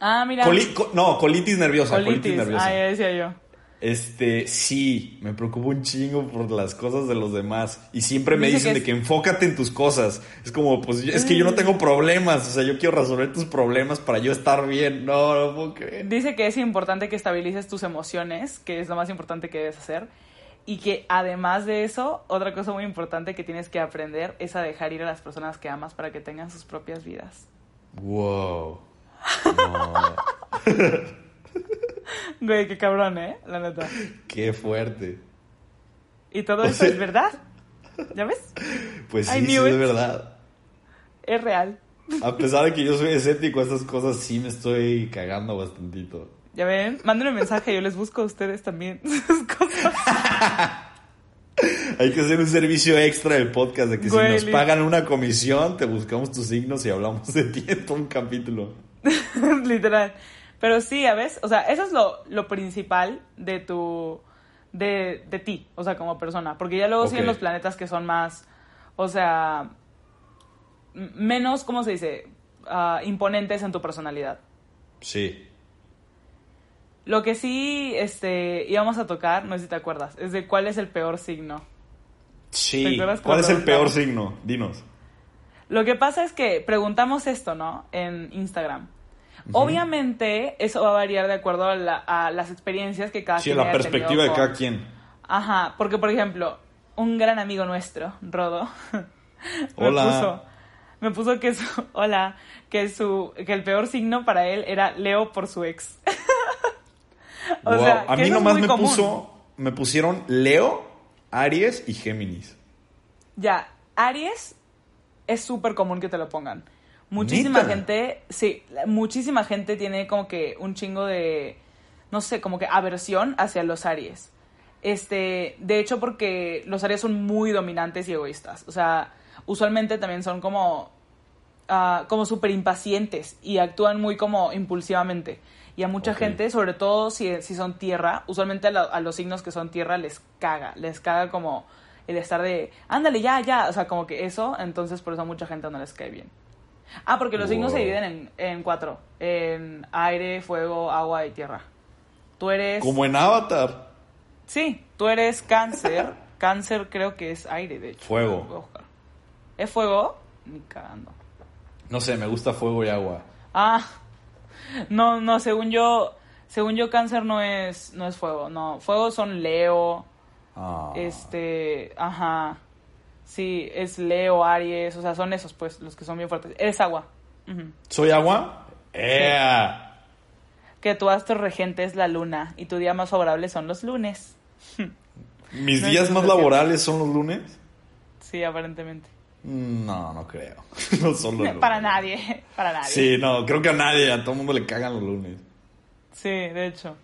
Ah, mira. Coli- co- no, colitis nerviosa, colitis, Colitis. nerviosa. Ah, ya decía yo. Este, sí, me preocupo un chingo por las cosas de los demás. Y siempre me Dice dicen que de que enfócate en tus cosas. Es como, pues es que yo no tengo problemas. O sea, yo quiero resolver tus problemas para yo estar bien. No, no puedo creer. Dice que es importante que estabilices tus emociones, que es lo más importante que debes hacer. Y que además de eso, otra cosa muy importante que tienes que aprender es a dejar ir a las personas que amas para que tengan sus propias vidas. Wow. No, Güey, qué cabrón, ¿eh? La neta. qué fuerte. Y todo O eso sea- es verdad. ¿Ya ves? Pues sí, sí, es verdad. Es real. A pesar de que yo soy escéptico a estas cosas, sí me estoy cagando bastantito. Ya ven, mándenme un mensaje, yo les busco a ustedes también sus cosas. Hay que hacer un servicio extra del podcast de que Güey, si nos pagan una comisión, te buscamos tus signos y hablamos de ti en todo un capítulo. Literal. Pero sí, ya ves, o sea, eso es lo, lo principal de tu, de, de ti, o sea, como persona. Porque ya luego siguen Ok. los planetas que son más, o sea, menos, ¿cómo se dice? Ah, imponentes en tu personalidad. Sí. Lo que sí, este, íbamos a tocar, no sé si te acuerdas, es de cuál es el peor signo. ¿Te Sí. ¿Cuál es el peor signo? Dinos. Lo que pasa es que preguntamos esto, ¿no? En Instagram. Obviamente, eso va a variar de acuerdo a, la- a las experiencias que cada Sí, quien la haya perspectiva de con- cada quien. Ajá, porque por ejemplo, un gran amigo nuestro, Rodo, me Hola. puso, me puso que su, hola, que su, que el peor signo para él era Leo por su ex. o Wow. sea, a mí nomás me común. puso, me pusieron Leo, Aries y Géminis. Ya, Aries es súper común que te lo pongan. Muchísima gente, sí, muchísima gente tiene como que un chingo de, no sé, como que aversión hacia los Aries. Este, de hecho, porque los Aries son muy dominantes y egoístas. O sea, usualmente también son como, ah, como súper impacientes y actúan muy como impulsivamente. Y a mucha gente, sobre todo si, si son tierra, usualmente a, la- a los signos que son tierra les caga, les caga como el estar de, ándale, ya, ya, o sea, como que eso, entonces por eso a mucha gente no les cae bien. Ah, porque los signos se dividen en, en cuatro, en aire, fuego, agua y tierra. Tú eres... Como en Avatar. Sí, tú eres cáncer, cáncer creo que es aire, de hecho. Fuego. ¿Es fuego? Ni cagando. No sé, me gusta fuego y agua. Ah, No, no, según yo, según yo cáncer no es, no es fuego, no. Fuego son Leo, Ah. este, ajá. Sí, es Leo, Aries, o sea, son esos pues, los que son bien fuertes. Eres agua. ¿Soy agua? ¡Ea! Que tu astro regente es la luna y tu día más favorable son los lunes. ¿Mis No, días más laborales son los lunes? Sí, aparentemente. No, no creo. No son los lunes. Para nadie, para nadie. Sí, no, creo que a nadie, a todo el mundo le cagan los lunes. Sí, de hecho.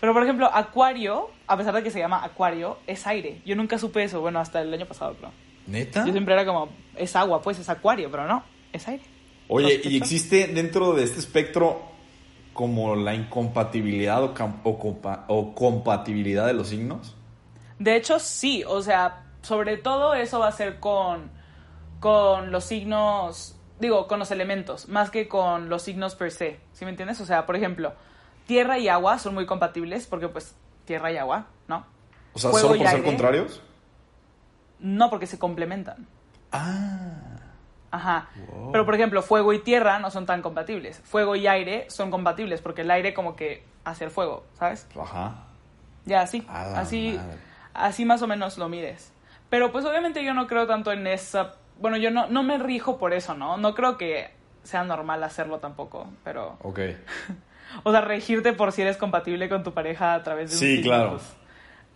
Pero por ejemplo, Acuario, a pesar de que se llama Acuario, es aire. Yo nunca supe eso, bueno, hasta el año pasado, creo. ¿Neta? Yo siempre era como, es agua, pues es Acuario, pero no, es aire. Oye, ¿y ¿Sospecho? existe dentro de este espectro como la incompatibilidad o, o compa- o compatibilidad de los signos? De hecho, sí, o sea, sobre todo eso va a ser con, con los signos, digo, con los elementos, más que con los signos per se, ¿sí me entiendes? O sea, por ejemplo, tierra y agua son muy compatibles porque pues tierra y agua, ¿no? O sea, Fuego ¿solo por ser aire. contrarios? No porque se complementan. Ah. Ajá. Wow. Pero por ejemplo, fuego y tierra no son tan compatibles. Fuego y aire son compatibles porque el aire como que hace el fuego, ¿sabes? Ajá. Ya así, así, madre. así más o menos lo mides. Pero pues obviamente yo no creo tanto en esa, bueno, yo no, no me rijo por eso, ¿no? No creo que sea normal hacerlo tampoco, pero, Ok. o sea, regirte por si eres compatible con tu pareja a través de un Sí, signo, claro. pues,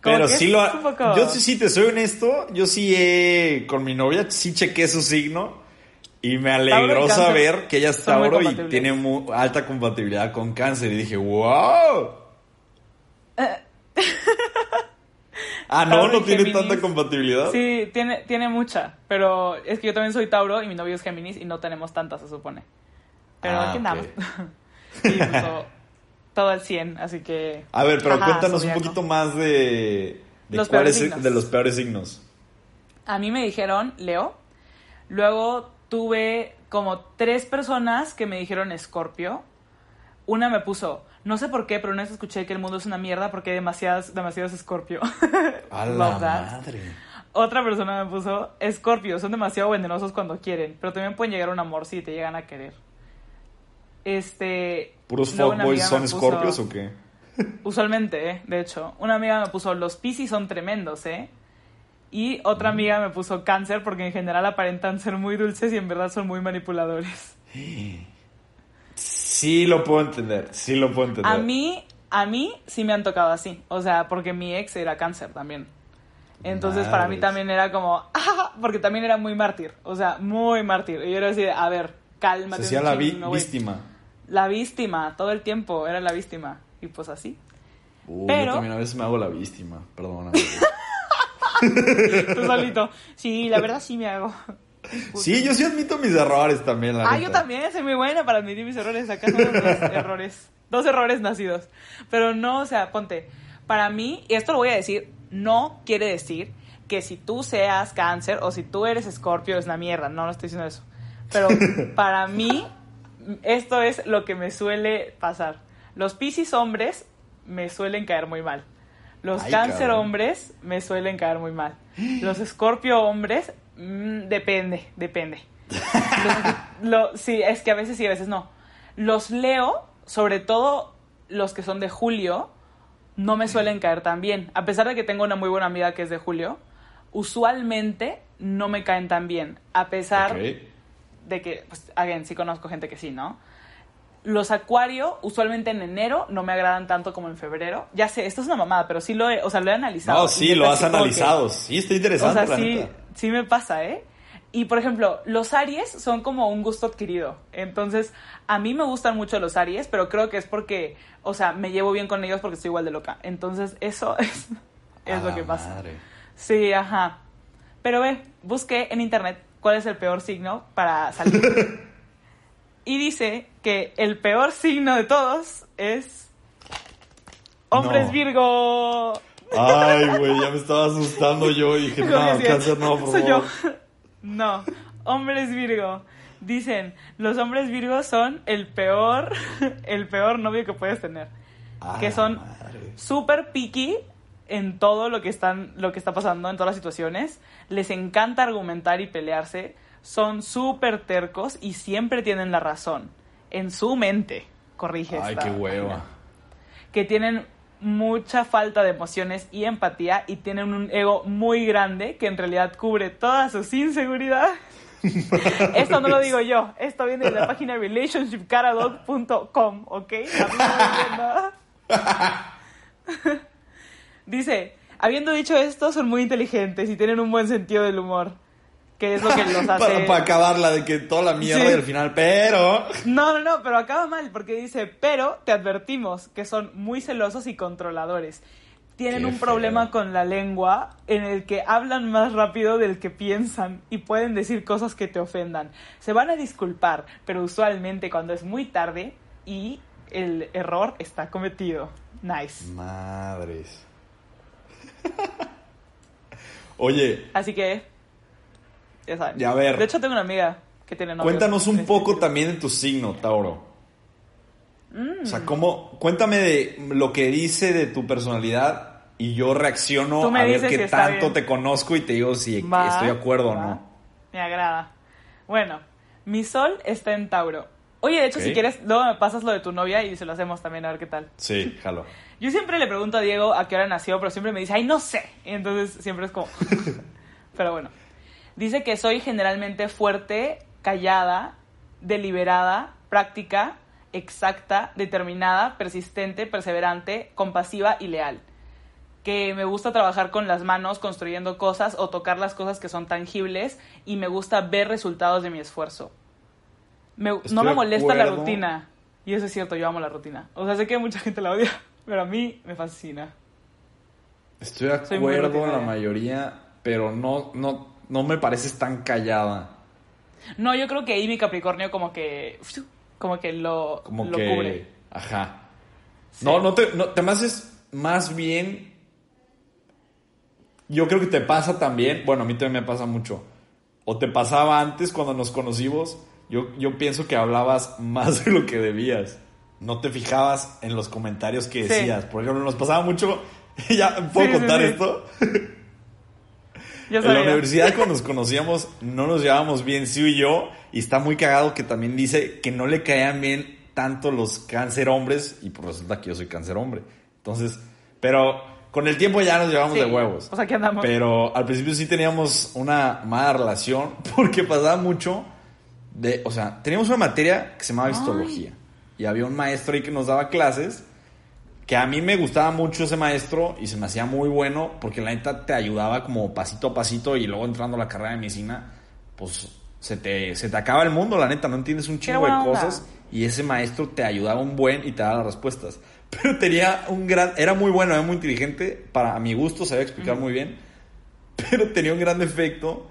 Pero sí lo... poco- Yo sí, sí, te soy honesto, yo sí he... Con mi novia sí chequé su signo y me y alegró saber que ella es Tauro y tiene alta compatibilidad con cáncer. Y dije, wow. ah, no, no tiene Géminis. tanta compatibilidad. Sí, tiene, tiene mucha, pero es que yo también soy Tauro y mi novio es Géminis y no tenemos tantas, se supone. Pero Ah, aquí andamos. y pues, todo, al 100, así que... A ver, pero Ajá, cuéntanos un poquito más de, de Los signos. de los peores signos. A mí me dijeron Leo. Luego tuve como tres personas que me dijeron Escorpio. Una me puso, no sé por qué, pero una vez escuché que el mundo es una mierda porque hay demasiadas, demasiados Escorpio. A la madre. Otra persona me puso, Escorpio, son demasiado venenosos cuando quieren, pero también pueden llegar a un amor si te llegan a querer. Este... ¿Puros fuckboys son puso- escorpios o qué? Usualmente, ¿eh? De hecho. Una amiga me puso, los Piscis son tremendos, ¿eh? Y otra amiga me puso cáncer porque en general aparentan ser muy dulces y en verdad son muy manipuladores. Sí lo puedo entender, sí lo puedo entender. A mí, a mí sí me han tocado así. O sea, porque mi ex era cáncer también. Entonces para mí también era como, ¡ah! porque también era muy mártir. O sea, muy mártir. Y yo era así de, a ver, cálmate. Se hacía la vi- chingo, güey". víctima. La víctima, todo el tiempo era la víctima. Y pues así. Uy, Pero- yo también a veces me hago la víctima, perdóname. Tú solito. Sí, la verdad sí me hago. sí, yo sí admito mis errores también, la Ah, neta. yo también, soy muy buena para admitir mis errores. Acá somos dos errores. Dos errores nacidos. Pero no, o sea, ponte. Para mí, y esto lo voy a decir, no quiere decir que si tú seas cáncer o si tú eres escorpio es una mierda. No, no estoy diciendo eso. Pero para mí, esto es lo que me suele pasar. Los piscis hombres me suelen caer muy mal. Los Ay, cáncer cabrón. hombres me suelen caer muy mal. Los escorpio hombres, mm, depende, depende. Los- lo- sí, es que a veces sí, a veces no. Los leo, sobre todo los que son de julio, no me suelen caer tan bien. A pesar de que tengo una muy buena amiga que es de julio, usualmente no me caen tan bien. A pesar. De que, pues, again, sí conozco gente que sí, ¿no? Los acuario, usualmente en enero, no me agradan tanto como en febrero. Ya sé, esto es una mamada, pero sí lo he, o sea, lo he analizado. No, sí, lo has como que- analizado. Sí, está o interesante, sea, la sí, neta. sí me pasa, ¿eh? Y por ejemplo, los Aries son como un gusto adquirido. Entonces, a mí me gustan mucho los Aries, pero creo que es porque, o sea, me llevo bien con ellos porque estoy igual de loca. Entonces, eso es, es lo que pasa. madre. Sí, ajá. Pero ve, busqué en internet cuál es el peor signo para salir. y dice que el peor signo de todos es. Hombres No. Virgo. Ay, güey, ya me estaba asustando yo y dije, no, cáncer no, por soy yo. favor. No, hombres Virgo. Dicen, los hombres Virgo son el peor, el peor novio que puedes tener. Que la son súper picky en todo lo que están, lo que está pasando, en todas las situaciones. Les encanta argumentar y pelearse. Son súper tercos y siempre tienen la razón. En su mente. corrige Ay, esta qué hueva. página. Que tienen mucha falta de emociones y empatía y tienen un ego muy grande que en realidad cubre todas sus inseguridades. Esto no lo digo yo, esto viene de la página relationshipcaradog.com, ¿ok? A mí no me nada. Dice, habiendo dicho esto, son muy inteligentes y tienen un buen sentido del humor, que es lo que los hace... Para, para acabarla de que toda la mierda Sí. y al final, pero. No, no, no, pero acaba mal porque dice, pero te advertimos que son muy celosos y controladores. Tienen Qué un problema feo. con la lengua en el que hablan más rápido del que piensan y pueden decir cosas que te ofendan. Se van a disculpar, pero usualmente cuando es muy tarde y el error está cometido. Nice. Madres. Oye, Así que, ya saben. Y a ver. De hecho, tengo una amiga que tiene novio. cuéntanos un poco también de tu signo, Tauro. O sea, cómo. Cuéntame de lo que dice de tu personalidad y yo reacciono a ver qué si tanto te conozco y te digo si Va, estoy de acuerdo o no. Me agrada. Bueno, mi sol está en Tauro. Oye, de hecho, si quieres, luego me pasas lo de tu novia y se lo hacemos también a ver qué tal. Sí, jalo. Yo siempre le pregunto a Diego a qué hora nació, pero siempre me dice, ay, no sé. Y entonces siempre es como... pero bueno. Dice que soy generalmente fuerte, callada, deliberada, práctica, exacta, determinada, persistente, perseverante, compasiva y leal. Que me gusta trabajar con las manos construyendo cosas o tocar las cosas que son tangibles y me gusta ver resultados de mi esfuerzo. Me- no me molesta la rutina. Y eso es cierto, yo amo la rutina. O sea, sé que mucha gente la odia, pero a mí me fascina. Estoy de acuerdo en la mayoría, pero no, no, no me pareces tan callada. No, yo creo que ahí mi Capricornio como que... Como que lo, Como lo que. cubre. Ajá. Sí. No, no te, no, te me haces más bien. Yo creo que te pasa también. Bueno, a mí también me pasa mucho. O te pasaba antes cuando nos conocimos. Yo, yo pienso que hablabas más de lo que debías. No te fijabas en los comentarios que Sí. decías. Por ejemplo, nos pasaba mucho. ya, ¿puedo Sí, contar sí. esto? En la universidad cuando nos conocíamos no nos llevábamos bien, Siu y yo, y está muy cagado que también dice que no le caían bien tanto los cáncer hombres, y pues resulta que yo soy cáncer hombre. Entonces, pero con el tiempo ya nos llevamos de huevos. Pues aquí andamos. Pero al principio sí teníamos una mala relación porque pasaba mucho de, o sea, teníamos una materia que se llamaba histología y había un maestro ahí que nos daba clases que a mí me gustaba mucho ese maestro y se me hacía muy bueno porque la neta te ayudaba como pasito a pasito y luego entrando a la carrera de medicina, pues se te, se te acaba el mundo, la neta, no entiendes un chingo de cosas y ese maestro te ayudaba un buen y te daba las respuestas. Pero tenía un gran, era muy bueno, era muy inteligente, para a mi gusto sabía explicar muy bien, pero tenía un gran defecto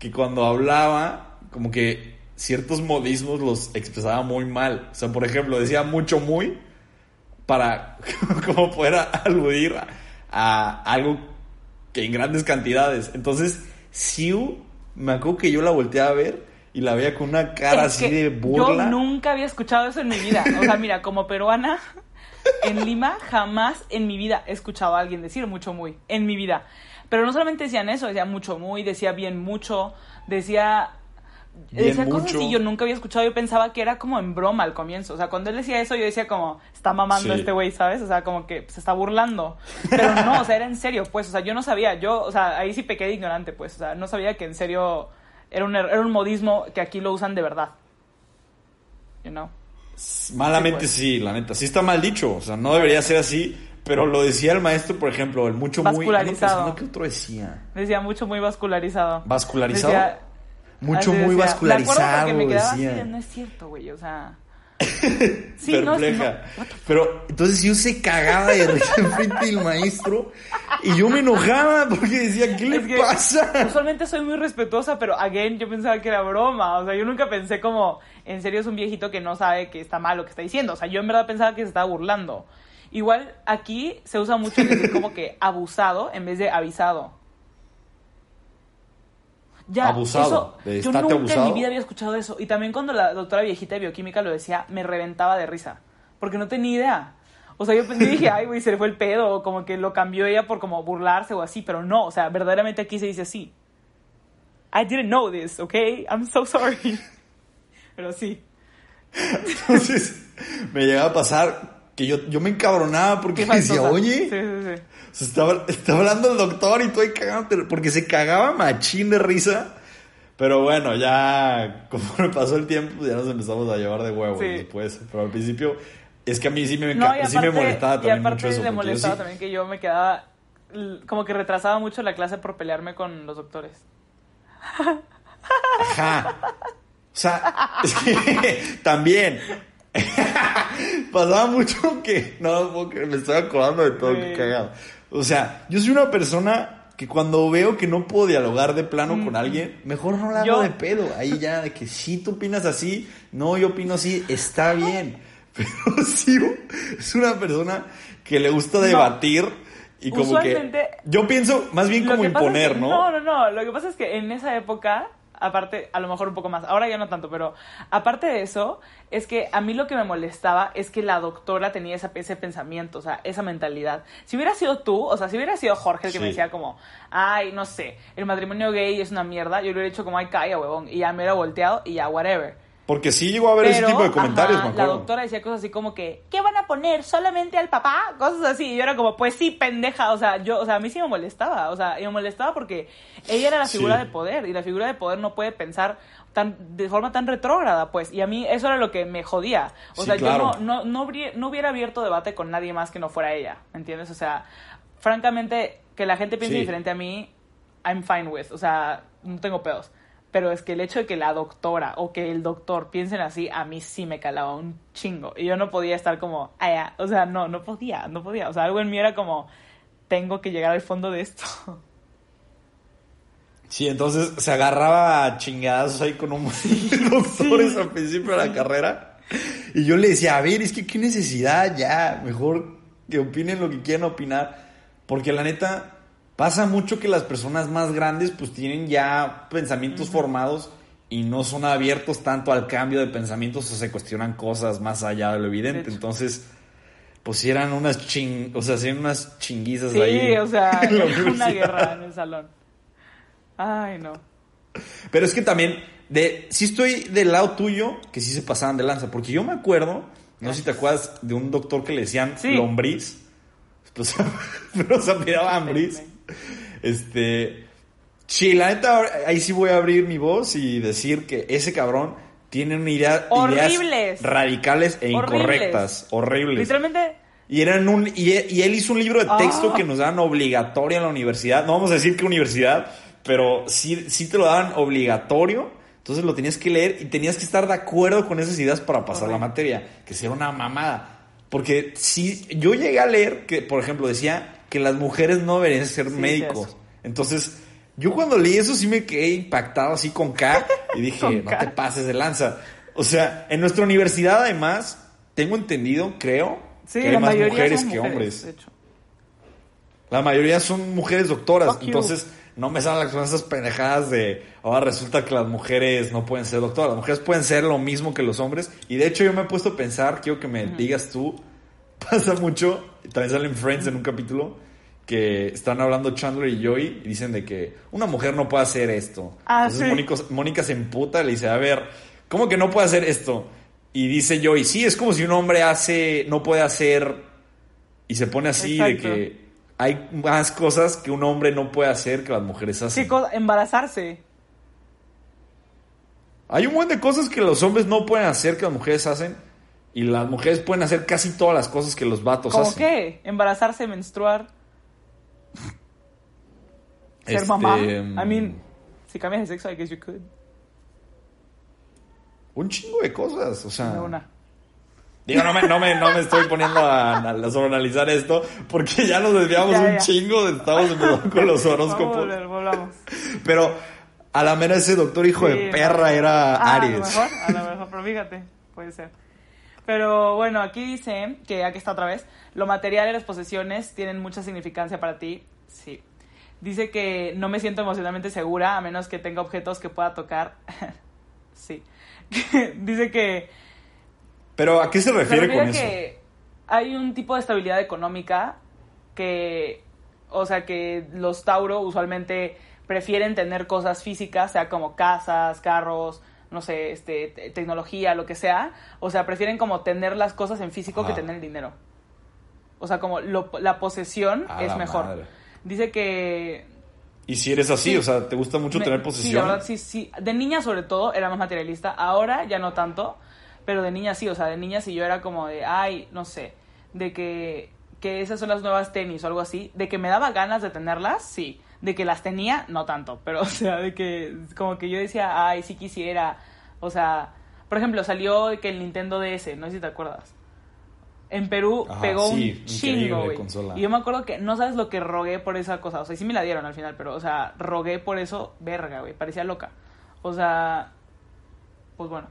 que cuando hablaba, como que ciertos modismos los expresaba muy mal. O sea, por ejemplo, decía mucho muy para como poder aludir a, a algo que en grandes cantidades. Entonces, Siu, me acuerdo que yo la volteaba a ver y la veía con una cara Es así de burla. Yo nunca había escuchado eso en mi vida. O sea, mira, como peruana, en Lima jamás en mi vida he escuchado a alguien decir mucho muy. En mi vida. Pero no solamente decían eso, decía mucho muy, decía bien mucho, decía. Decía cosas mucho. que yo nunca había escuchado. Yo pensaba que era como en broma al comienzo. O sea, cuando él decía eso, yo decía como, está mamando Sí. este güey, ¿sabes? O sea, como que se está burlando. Pero no, o sea, era en serio, pues. O sea, yo no sabía. Yo, o sea, ahí sí pequé de ignorante, pues. O sea, no sabía que en serio era un, er- era un modismo que aquí lo usan de verdad. You know? Malamente Sí, sí, pues. la neta. Sí está mal dicho. O sea, no debería ser así. Pero lo decía el maestro, por ejemplo, el mucho muy. ando Vascularizado. pensando ¿Qué otro decía? Decía mucho muy vascularizado. ¿Vascularizado? Decía- mucho así muy decía. vascularizado. Me acuerdo porque me quedaba así decía. de, no es cierto, güey, o sea... Sí, perpleja. no, Pero entonces yo se cagaba de risa enfrente del maestro y yo me enojaba porque decía, ¿qué le Es que pasa? Usualmente soy muy respetuosa, pero again yo pensaba que era broma. O sea, yo nunca pensé como, en serio es un viejito que no sabe que está mal lo que está diciendo. O sea, yo en verdad pensaba que se estaba burlando. Igual aquí se usa mucho decir como que abusado en vez de avisado. Ya, Abusado, eso, de yo nunca en abusado. mi vida había escuchado eso. Y también cuando la doctora viejita de bioquímica lo decía, me reventaba de risa. Porque no tenía idea. O sea, yo, dije, ay, güey, se le fue el pedo. O como que lo cambió ella por como burlarse o así. Pero no, o sea, verdaderamente aquí se dice así. I didn't know this, okay? I'm so sorry. Pero sí. Entonces, me llegaba a pasar que yo, yo me encabronaba porque decía, oye, Sí, sí, sí. estaba, estaba hablando el doctor y tú ahí cagándote, porque se cagaba machín de risa. Pero bueno, ya conforme pasó el tiempo, ya nos empezamos a llevar de huevos Sí. después. Pero al principio, es que a mí sí me, No, y sí me aparte- molestaba y también aparte mucho eso. le yo molestaba también que yo me quedaba como que retrasaba mucho la clase por pelearme con los doctores. Ajá. O sea, es que también pasaba mucho que no me estoy acordando de todo, Sí. cagado. O sea, yo soy una persona que cuando veo que no puedo dialogar de plano con alguien, mejor no la hago Yo- de pedo. Ahí ya, de que si tú opinas así, no, yo opino así, está bien. Pero sí, es una persona que le gusta debatir y como Usualmente- que... Yo pienso más bien como que es imponer, que- ¿no? No, no, no. Lo que pasa es que en esa época, aparte, a lo mejor un poco más, ahora ya no tanto, pero aparte de eso, es que a mí lo que me molestaba es que la doctora tenía esa, ese pensamiento, o sea, esa mentalidad. Si hubiera sido tú, o sea, si hubiera sido Jorge el que me decía como, ay, no sé, el matrimonio gay es una mierda, yo le hubiera dicho como, ay, calla, huevón, y ya me hubiera volteado y ya, whatever. Porque sí llegó a haber ese tipo de comentarios, ajá, me La doctora decía cosas así como que, ¿qué van a poner? ¿Solamente al papá? Cosas así. Y yo era como, pues sí, pendeja. O sea, yo, o sea, a mí sí me molestaba. O sea, me molestaba porque ella era la Sí. figura de poder. Y la figura de poder no puede pensar tan, de forma tan retrógrada, pues. Y a mí eso era lo que me jodía. O Sí, sea, claro. yo no, no, no hubiera abierto debate con nadie más que no fuera ella. ¿Me entiendes? O sea, francamente, que la gente piense Sí. diferente a mí, I'm fine with. O sea, no tengo pedos. Pero es que el hecho de que la doctora o que el doctor piensen así, a mí sí me calaba un chingo. Y yo no podía estar como, "Ah, ya". o sea, no, no podía, no podía. O sea, algo en mí era como, tengo que llegar al fondo de esto. Sí, entonces se agarraba a ahí con un de doctores al principio de la carrera. Y yo le decía, a ver, es que qué necesidad ya, mejor que opinen lo que quieran opinar. Porque la neta, pasa mucho que las personas más grandes pues tienen ya pensamientos formados y no son abiertos tanto al cambio de pensamientos o se cuestionan cosas más allá de lo evidente. De. Entonces, pues sí eran unas ching... O sea, sí eran unas chinguizas Sí, ahí. o sea, una guerra en el salón. Ay, no. Pero es que también, de, sí estoy del lado tuyo, que sí se pasaban de lanza. Porque yo me acuerdo, no sé si te acuerdas de un doctor que le decían Sí. lombriz. Pues, pero se apellidaba Ambriz. Este. Sí, la neta, ahí sí voy a abrir mi voz y decir que ese cabrón tiene una idea, Horribles. ideas radicales e incorrectas. Horribles. Literalmente, Y eran un y, y él hizo un libro de texto Ah. que nos daban obligatorio en la universidad. No vamos a decir qué universidad, pero sí, sí te lo daban obligatorio. Entonces lo tenías que leer y tenías que estar de acuerdo con esas ideas para pasar la materia. Que sea una mamada. Porque si yo llegué a leer que, por ejemplo, decía que las mujeres no deberían ser Sí, médicos. Entonces, yo cuando leí eso sí me quedé impactado así con K y dije, no K. te pases de lanza. O sea, en nuestra universidad además, tengo entendido, creo, sí, que hay más mujeres que mujeres, hombres. de hecho. La mayoría son mujeres doctoras. Entonces, no me salen con esas pendejadas de ahora resulta que las mujeres no pueden ser doctoras. Las mujeres pueden ser lo mismo que los hombres. Y de hecho, yo me he puesto a pensar, quiero que me digas tú, pasa mucho, también salen Friends en un capítulo, que están hablando Chandler y Joey y dicen de que una mujer no puede hacer esto. Ah, Entonces sí. Mónica, Mónica se emputa y le dice, a ver, ¿cómo que no puede hacer esto? Y dice Joey, sí, es como si un hombre hace, no puede hacer, y se pone así de que hay más cosas que un hombre no puede hacer que las mujeres hacen. ¿Qué cosa? Embarazarse. Hay un montón de cosas que los hombres no pueden hacer que las mujeres hacen. Y las mujeres pueden hacer casi todas las cosas que los vatos ¿Cómo hacen. qué? Embarazarse, menstruar, ser Este, mamá. I mean, si cambias de sexo, I guess you could. Un chingo de cosas. O sea. De una. Digo, no me, no me, no me estoy poniendo a, a sobreanalizar esto. Porque ya nos desviamos Ya, un ya. chingo. de- Estamos empezando con los horóscopos. volver, volvamos. Pero a la mera ese doctor hijo Sí, de perra no. era Ah, Aries. A lo mejor, a lo mejor, pero fíjate, puede ser. Pero bueno, aquí dice que aquí está otra vez, lo material y las posesiones tienen mucha significancia para ti. Sí. Dice que no me siento emocionalmente segura a menos que tenga objetos que pueda tocar. sí. dice que Pero ¿a qué se se refiere refiere con eso? que hay un tipo de estabilidad económica que, o sea, que los Tauro usualmente prefieren tener cosas físicas, sea como casas, carros, no sé, este, te- tecnología, lo que sea. O sea, prefieren como tener las cosas en físico que tener el dinero. O sea, como lo- la posesión A es la mejor. madre. Dice que Y si eres así, Sí. o sea, ¿te gusta mucho me- tener Sí, posesión? la verdad, sí, sí. De niña, sobre todo, era más materialista. Ahora ya no tanto. Pero de niña sí, o sea, de niña sí yo era como de, ay, no sé, de que, que esas son las nuevas tenis o algo así. De que me daba ganas de tenerlas, sí. De que las tenía, no tanto. Pero, o sea, de que como que yo decía, ay, sí quisiera. O sea, por ejemplo, salió que el Nintendo DS, no sé si te acuerdas. En Perú Ajá, pegó sí, un chingo, güey. Y yo me acuerdo que no sabes lo que rogué por esa cosa. O sea, sí me la dieron al final, pero, o sea, rogué por eso, verga, güey. Parecía loca. O sea, pues bueno.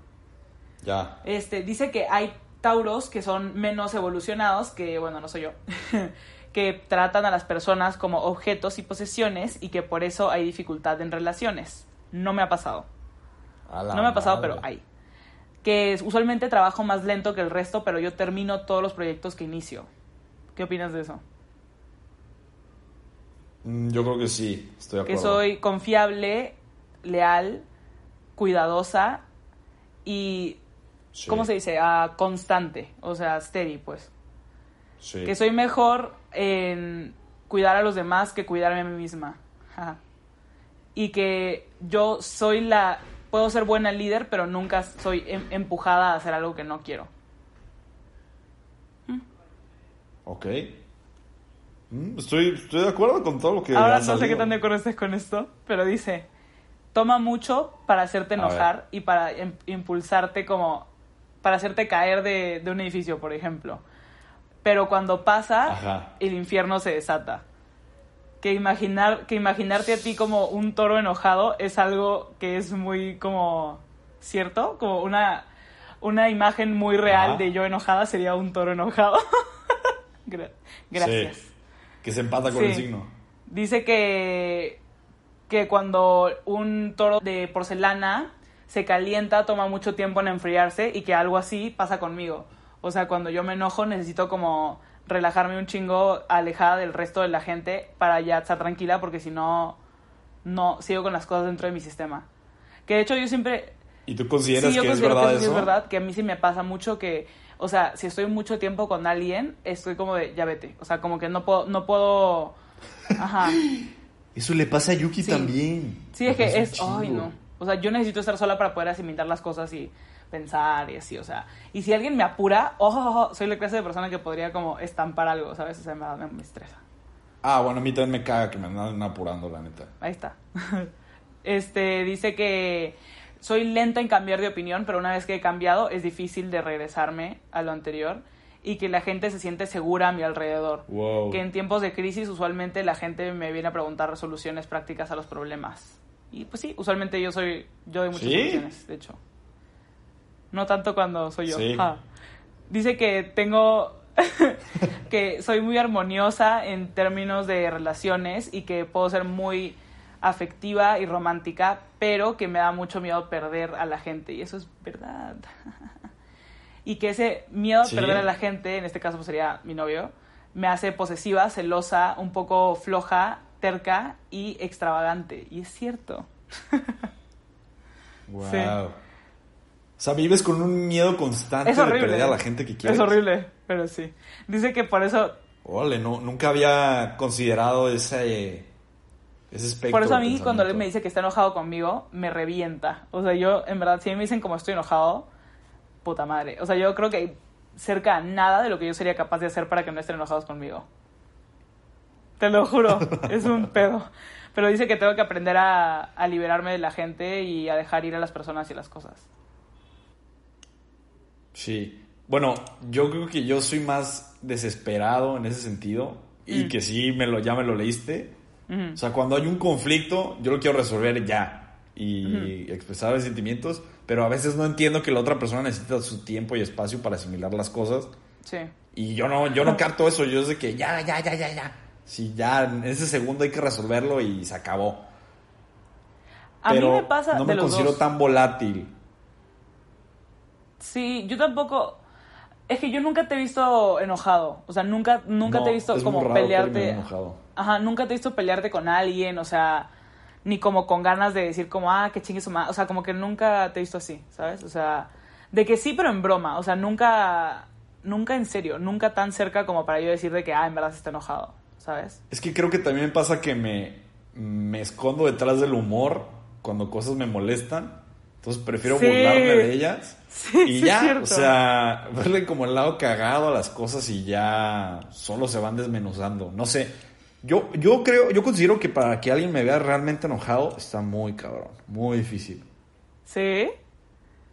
Ya. Este, dice que hay tauros que son menos evolucionados, que, bueno, no soy yo, que tratan a las personas como objetos y posesiones y que por eso hay dificultad en relaciones. No me ha pasado. No me ha pasado, madre. pero hay. Que usualmente trabajo más lento que el resto, pero yo termino todos los proyectos que inicio. ¿Qué opinas de eso? Mm, Yo creo que sí, estoy de Que acuerdo. soy confiable, leal, cuidadosa y, Sí, ¿cómo se dice? Ah, constante, o sea, steady, pues. Sí. Que soy mejor en cuidar a los demás que cuidarme a mí misma. Ajá. Y que yo soy la... Puedo ser buena líder, pero nunca soy em- empujada a hacer algo que no quiero. Ok. Mm, Estoy, estoy de acuerdo con todo lo que Ahora no sé qué tan de acuerdo estés con esto, pero dice, toma mucho para hacerte enojar y para im- impulsarte como, para hacerte caer de, de un edificio, por ejemplo. Pero cuando pasa, Ajá. el infierno se desata. Que, imaginar, que imaginarte a ti como un toro enojado es algo que es muy como cierto, como una, una imagen muy real Ajá. de yo enojada sería un toro enojado. Gra- Gracias. Sí. Que se empata con Sí. el signo. Dice que, que cuando un toro de porcelana se calienta toma mucho tiempo en enfriarse y que algo así pasa conmigo. O sea, cuando yo me enojo necesito como relajarme un chingo alejada del resto de la gente para ya estar tranquila porque si no, no sigo con las cosas dentro de mi sistema. Que de hecho yo siempre, ¿Y tú consideras sí, yo que es verdad que eso sí es verdad, que a mí sí me pasa mucho que, o sea, si estoy mucho tiempo con alguien, estoy como de, ya vete. O sea, como que no puedo, no puedo, ajá. Eso le pasa a Yuki Sí. también. Sí, es que es, ay, no. O sea, yo necesito estar sola para poder asimilar las cosas y pensar y así, o sea. Y si alguien me apura, ojo, ojo, soy la clase de persona que podría como estampar algo, ¿sabes? O sea, me, me, me estresa. Ah, bueno, a mí también me caga que me andan apurando, la neta. Ahí está. Este, dice que soy lenta en cambiar de opinión, pero una vez que he cambiado es difícil de regresarme a lo anterior y que la gente se siente segura a mi alrededor. Wow. Que en tiempos de crisis usualmente la gente me viene a preguntar soluciones prácticas a los problemas. Y pues sí, usualmente yo soy, yo doy muchas ¿Sí? soluciones, de hecho. No tanto cuando soy yo. Sí. Ja. Dice que tengo, que soy muy armoniosa en términos de relaciones y que puedo ser muy afectiva y romántica, pero que me da mucho miedo perder a la gente. Y eso es verdad. y que ese miedo a Sí. perder a la gente, en este caso pues, sería mi novio, me hace posesiva, celosa, un poco floja, terca y extravagante. Y es cierto. Wow. Sí. O sea, vives con un miedo constante de perder a la gente que quieres. Es horrible, pero sí. Dice que por eso, Órale, no, nunca había considerado ese, ese espectro. por eso a mí cuando él me dice que está enojado conmigo, me revienta. O sea, yo, en verdad, si a mí me dicen como estoy enojado, puta madre. O sea, yo creo que hay cerca a nada de lo que yo sería capaz de hacer para que no estén enojados conmigo. Te lo juro, es un pedo. Pero dice que tengo que aprender a, a liberarme de la gente y a dejar ir a las personas y las cosas. Sí. Bueno, yo creo que yo soy más desesperado en ese sentido y Mm. que sí me lo, ya me lo leíste. Ujú. O sea, cuando hay un conflicto, yo lo quiero resolver ya y expresar mis sentimientos, pero a veces no entiendo que la otra persona necesita su tiempo y espacio para asimilar las cosas Sí. y yo no, yo no carto eso, yo sé que ya, ya, ya, ya, ya. Sí, ya en ese segundo hay que resolverlo y se acabó. A pero mí me pasa no de me los considero dos. tan volátil. Sí, yo tampoco. Es que yo nunca te he visto enojado. O sea, nunca, nunca No, te he visto como raro pelearte. enojado. Ajá, nunca te he visto pelearte con alguien. O sea, ni como con ganas de decir como, ah, qué chingue su. O sea, como que nunca te he visto así, ¿sabes? O sea, de que sí, pero en broma. O sea, nunca, nunca en serio, nunca tan cerca como para yo decir de que, ah, en verdad se está enojado, ¿sabes? Es que creo que también pasa que me, me escondo detrás del humor cuando cosas me molestan. Entonces prefiero Sí. burlarme de ellas. Sí, y sí, ya, o sea, verle como el lado cagado a las cosas y ya solo se van desmenuzando. No sé. Yo, yo creo, yo considero que para que alguien me vea realmente enojado está muy cabrón, muy difícil. Sí.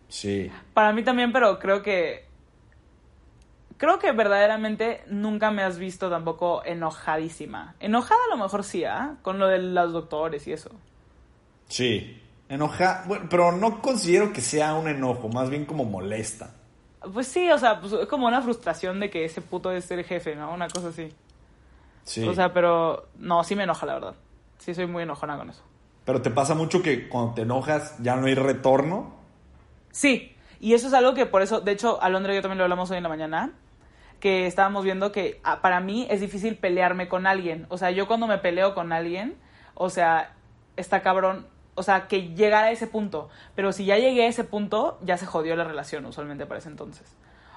Sí. Para mí también, pero creo que. Creo que verdaderamente nunca me has visto tampoco enojadísima. Enojada a lo mejor sí, ¿ah? Con lo de los doctores y eso. Sí. Enoja, bueno, pero no considero que sea un enojo, más bien como molesta. Pues sí, o sea, pues es como una frustración de que ese puto es el jefe, ¿no? Una cosa así. Sí. O sea, pero no, sí me enoja, la verdad. Sí, soy muy enojona con eso. pero te pasa mucho que cuando te enojas ya no hay retorno. Sí, y eso es algo que por eso, de hecho, Alondra y yo también lo hablamos hoy en la mañana, que estábamos viendo que ah, para mí es difícil pelearme con alguien. O sea, yo cuando me peleo con alguien, o sea, está cabrón, o sea, que llegar a ese punto. Pero si ya llegué a ese punto, ya se jodió la relación usualmente para ese entonces.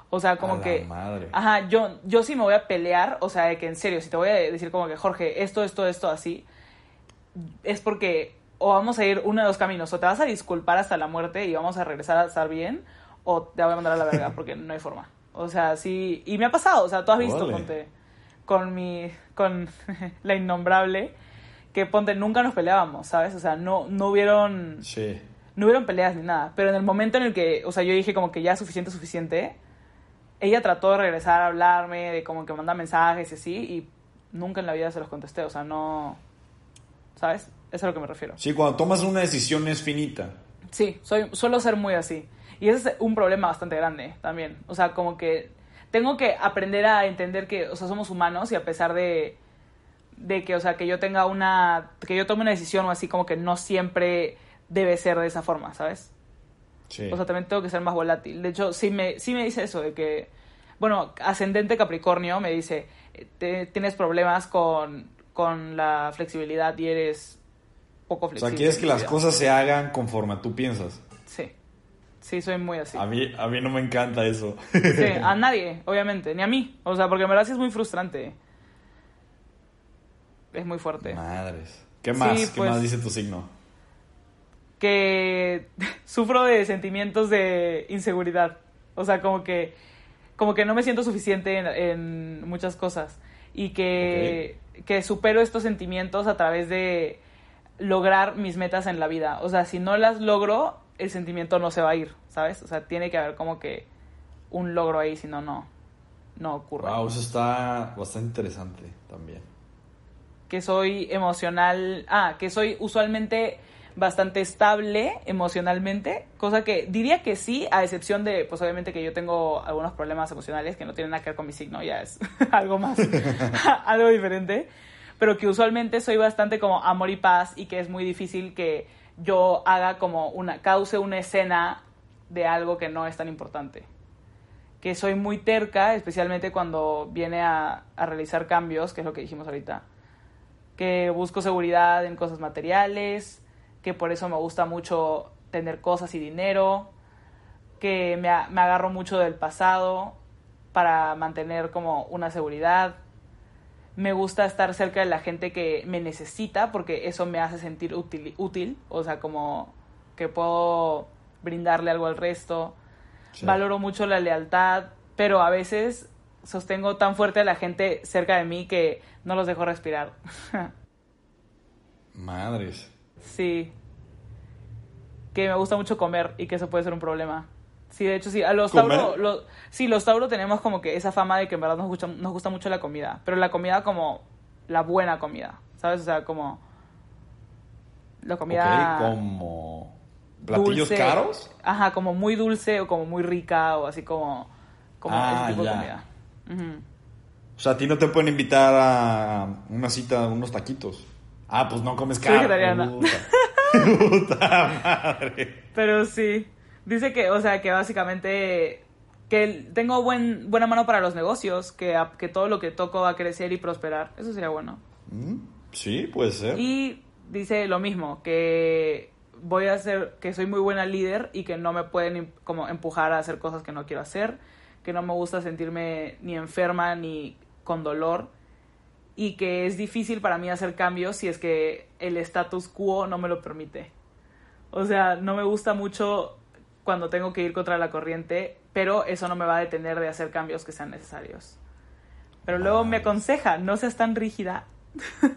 O sea, como A la que... madre. Ajá, yo, yo sí me voy a pelear, o sea, de que en serio, si te voy a decir como que, Jorge, esto, esto, esto, así, es porque o vamos a ir uno de dos caminos, o te vas a disculpar hasta la muerte y vamos a regresar a estar bien, o te voy a mandar a la verga porque no hay forma. O sea, sí, y me ha pasado, o sea, tú has visto, ponte, con mi, con la innombrable, que ponte, nunca nos peleábamos, ¿sabes? O sea, no, no hubieron, Sí. no hubieron peleas ni nada, pero en el momento en el que, o sea, yo dije como que ya suficiente, suficiente, ella trató de regresar a hablarme, de como que mandar mensajes y así, y nunca en la vida se los contesté, o sea, no, ¿sabes? Eso es a lo que me refiero. Sí, cuando tomas una decisión es finita. Sí, soy, suelo ser muy así. Y ese es un problema bastante grande también. O sea, como que tengo que aprender a entender que, o sea, somos humanos y a pesar de, de que, o sea, que yo tenga una, que yo tome una decisión o así, como que no siempre debe ser de esa forma, ¿sabes? Sí. O sea, también tengo que ser más volátil. De hecho, sí me, sí me dice eso, de que, bueno, ascendente Capricornio me dice, te- tienes problemas con, con la flexibilidad y eres poco o flexible. sea, quieres que las cosas se hagan conforme tú piensas. Sí, sí, soy muy así. A mí, a mí no me encanta eso. Sí, a nadie, obviamente, ni a mí. O sea, porque en verdad sí es muy frustrante. Es muy fuerte. Madres. ¿Qué más? Sí, ¿Qué pues- más dice tu signo? Que sufro de sentimientos de inseguridad. O sea, como que, como que no me siento suficiente en, en muchas cosas. Y que, que supero estos sentimientos a través de lograr mis metas en la vida. O sea, si no las logro, el sentimiento no se va a ir, ¿sabes? O sea, tiene que haber como que un logro ahí, si no, no, no ocurre. Wow, eso está bastante interesante también. Que soy emocional, ah, que soy usualmente bastante estable emocionalmente, cosa que diría que sí, a excepción de, pues obviamente que yo tengo algunos problemas emocionales que no tienen nada que ver con mi signo, ya es algo más, algo diferente, pero que usualmente soy bastante como amor y paz y que es muy difícil que yo haga como una, cause una escena de algo que no es tan importante. Que soy muy terca, especialmente cuando viene a, a realizar cambios, que es lo que dijimos ahorita, que busco seguridad en cosas materiales, que por eso me gusta mucho tener cosas y dinero, que me, me agarro mucho del pasado para mantener como una seguridad. Me gusta estar cerca de la gente que me necesita porque eso me hace sentir útil, útil o sea, como que puedo brindarle algo al resto. Sí. Valoro mucho la lealtad, pero a veces sostengo tan fuerte a la gente cerca de mí que no los dejo respirar. Madres. sí. Que me gusta mucho comer y que eso puede ser un problema. Sí, de hecho sí. A los. Tauro, lo- sí, los Tauro tenemos como que esa fama de que en verdad nos gusta, nos gusta mucho la comida. Pero la comida como la buena comida, ¿sabes? O sea, como la comida... Ok, como platillos dulce. caros. Ajá, como muy dulce o como muy rica o así como, como Ah, ese tipo ya. de comida. O sea, a ti no te pueden invitar a una cita, unos taquitos. Ah, pues no comes carne. vegetariana. Puta. Puta madre. Pero sí, dice que, o sea, que básicamente que tengo buen, buena mano para los negocios, que, a- que todo lo que toco va a crecer y prosperar. Eso sería bueno. Mm, Sí, puede ser. Y dice lo mismo, que voy a hacer, que soy muy buena líder y que no me pueden como empujar a hacer cosas que no quiero hacer, que no me gusta sentirme ni enferma ni con dolor y que es difícil para mí hacer cambios si es que el status quo no me lo permite. O sea, no me gusta mucho cuando tengo que ir contra la corriente, pero eso no me va a detener de hacer cambios que sean necesarios. Pero luego me aconseja, no seas tan rígida.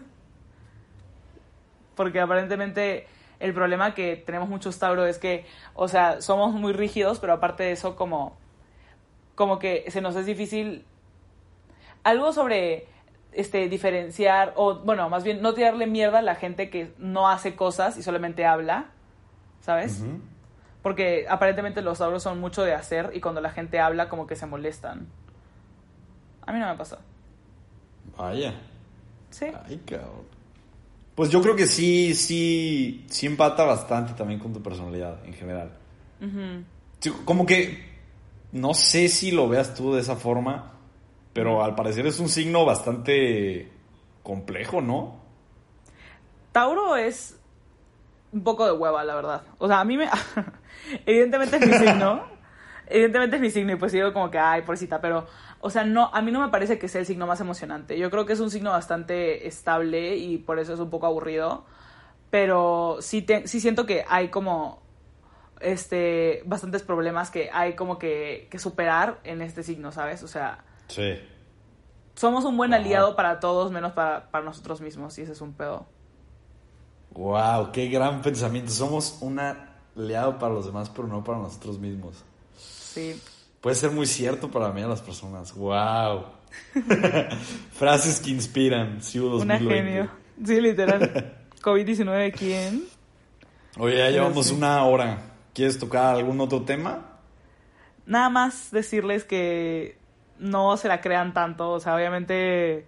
Porque aparentemente el problema que tenemos muchos Tauro es que, o sea, somos muy rígidos, pero aparte de eso, como, como que se nos es difícil. Algo sobre este, diferenciar, o bueno, más bien no tirarle mierda a la gente que no hace cosas y solamente habla, ¿sabes? Porque aparentemente los Tauros son mucho de hacer y cuando la gente habla como que se molestan. A mí no me pasa. Vaya. Sí. Ay, cabrón. Pues yo creo que sí, sí, sí empata bastante también con tu personalidad en general. como que no sé si lo veas tú de esa forma, pero al parecer es un signo bastante complejo, ¿no? Tauro es un poco de hueva, la verdad. O sea, a mí me... Evidentemente es mi signo. Evidentemente es mi signo y pues digo como que, ay, pobrecita, pero o sea, no, a mí no me parece que sea el signo más emocionante. Yo creo que es un signo bastante estable y por eso es un poco aburrido. Pero sí, sí siento que hay como este bastantes problemas que hay como que, que superar en este signo, ¿sabes? O sea. Sí. Somos un buen aliado para todos, menos para, para nosotros mismos, y ese es un pedo. Wow, qué gran pensamiento. Somos un aliado para los demás, pero no para nosotros mismos. Sí. Puede ser muy cierto para mí a las personas. ¡Wow! Frases que inspiran. Una genio. Sí, literal. COVID-19, ¿quién? Oye, ya llevamos una hora. ¿Quieres tocar algún otro tema? Nada más decirles que no se la crean tanto. O sea, obviamente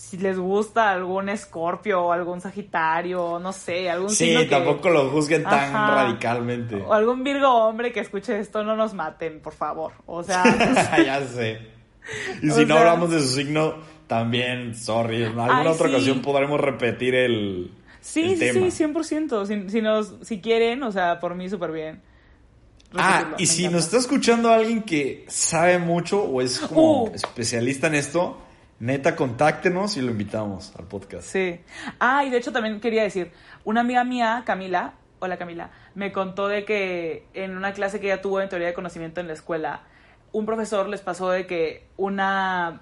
si les gusta algún escorpio o algún sagitario, no sé, algún Sí, tampoco lo juzguen tan radicalmente. O algún virgo hombre que escuche esto, no nos maten, por favor. O sea... ya sé. Y si no hablamos de su signo, también, sorry, en alguna otra ocasión podremos repetir el Sí, sí, sí, 100%. Si, si, nos, si quieren, o sea, por mí súper bien. Ah, y si nos está escuchando alguien que sabe mucho o es como uh. especialista en esto Neta, contáctenos y lo invitamos al podcast. Sí. Ah, y de hecho también quería decir, una amiga mía, Camila, hola Camila, me contó de que en una clase que ella tuvo en teoría de conocimiento en la escuela, un profesor les pasó de que una,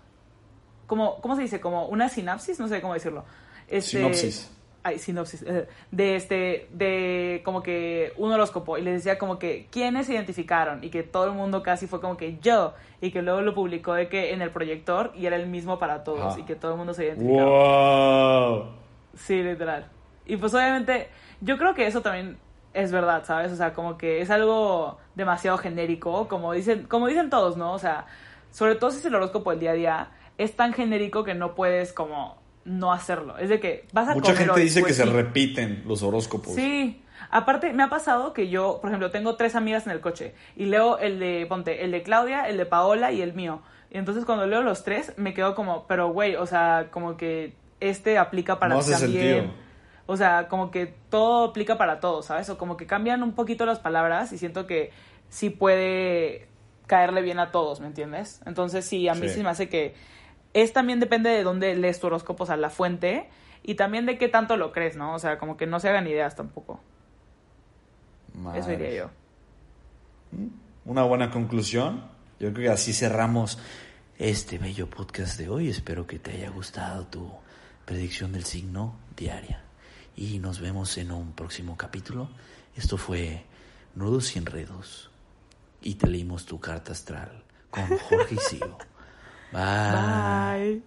como, ¿cómo se dice? Como una sinapsis, no sé cómo decirlo. Este, Sinopsis ay, sinopsis, eh, de este, de como que un horóscopo y les decía como que quiénes se identificaron y que todo el mundo casi fue como que yo y que luego lo publicó de que en el proyector y era el mismo para todos y que todo el mundo se identificaba. Wow. Sí, literal. Y pues obviamente yo creo que eso también es verdad, ¿sabes? O sea, como que es algo demasiado genérico, como dicen, como dicen todos, ¿no? O sea, sobre todo si es el horóscopo del día a día, es tan genérico que no puedes como no hacerlo. Es de que vas a Mucha gente dice que se repiten los horóscopos. Sí. Aparte, me ha pasado que yo, por ejemplo, tengo tres amigas en el coche y leo el de, ponte, el de Claudia, el de Paola y el mío. Y entonces cuando leo los tres, me quedo como, pero güey, o sea, como que este aplica para no hace Sentido. O sea, como que todo aplica para todos, ¿sabes? O como que cambian un poquito las palabras y siento que sí puede caerle bien a todos, ¿me entiendes? Entonces sí, a mí sí me hace que es también depende de dónde lees tu horóscopo, o sea, la fuente, y también de qué tanto lo crees, ¿no? O sea, como que no se hagan ideas tampoco. Eso diría yo. Mm, una buena conclusión. Yo creo que así cerramos este bello podcast de hoy. Espero que te haya gustado tu predicción del signo diaria. Y nos vemos en un próximo capítulo. Esto fue Nudos y Enredos. Y te leímos tu carta astral con Jorge y. 拜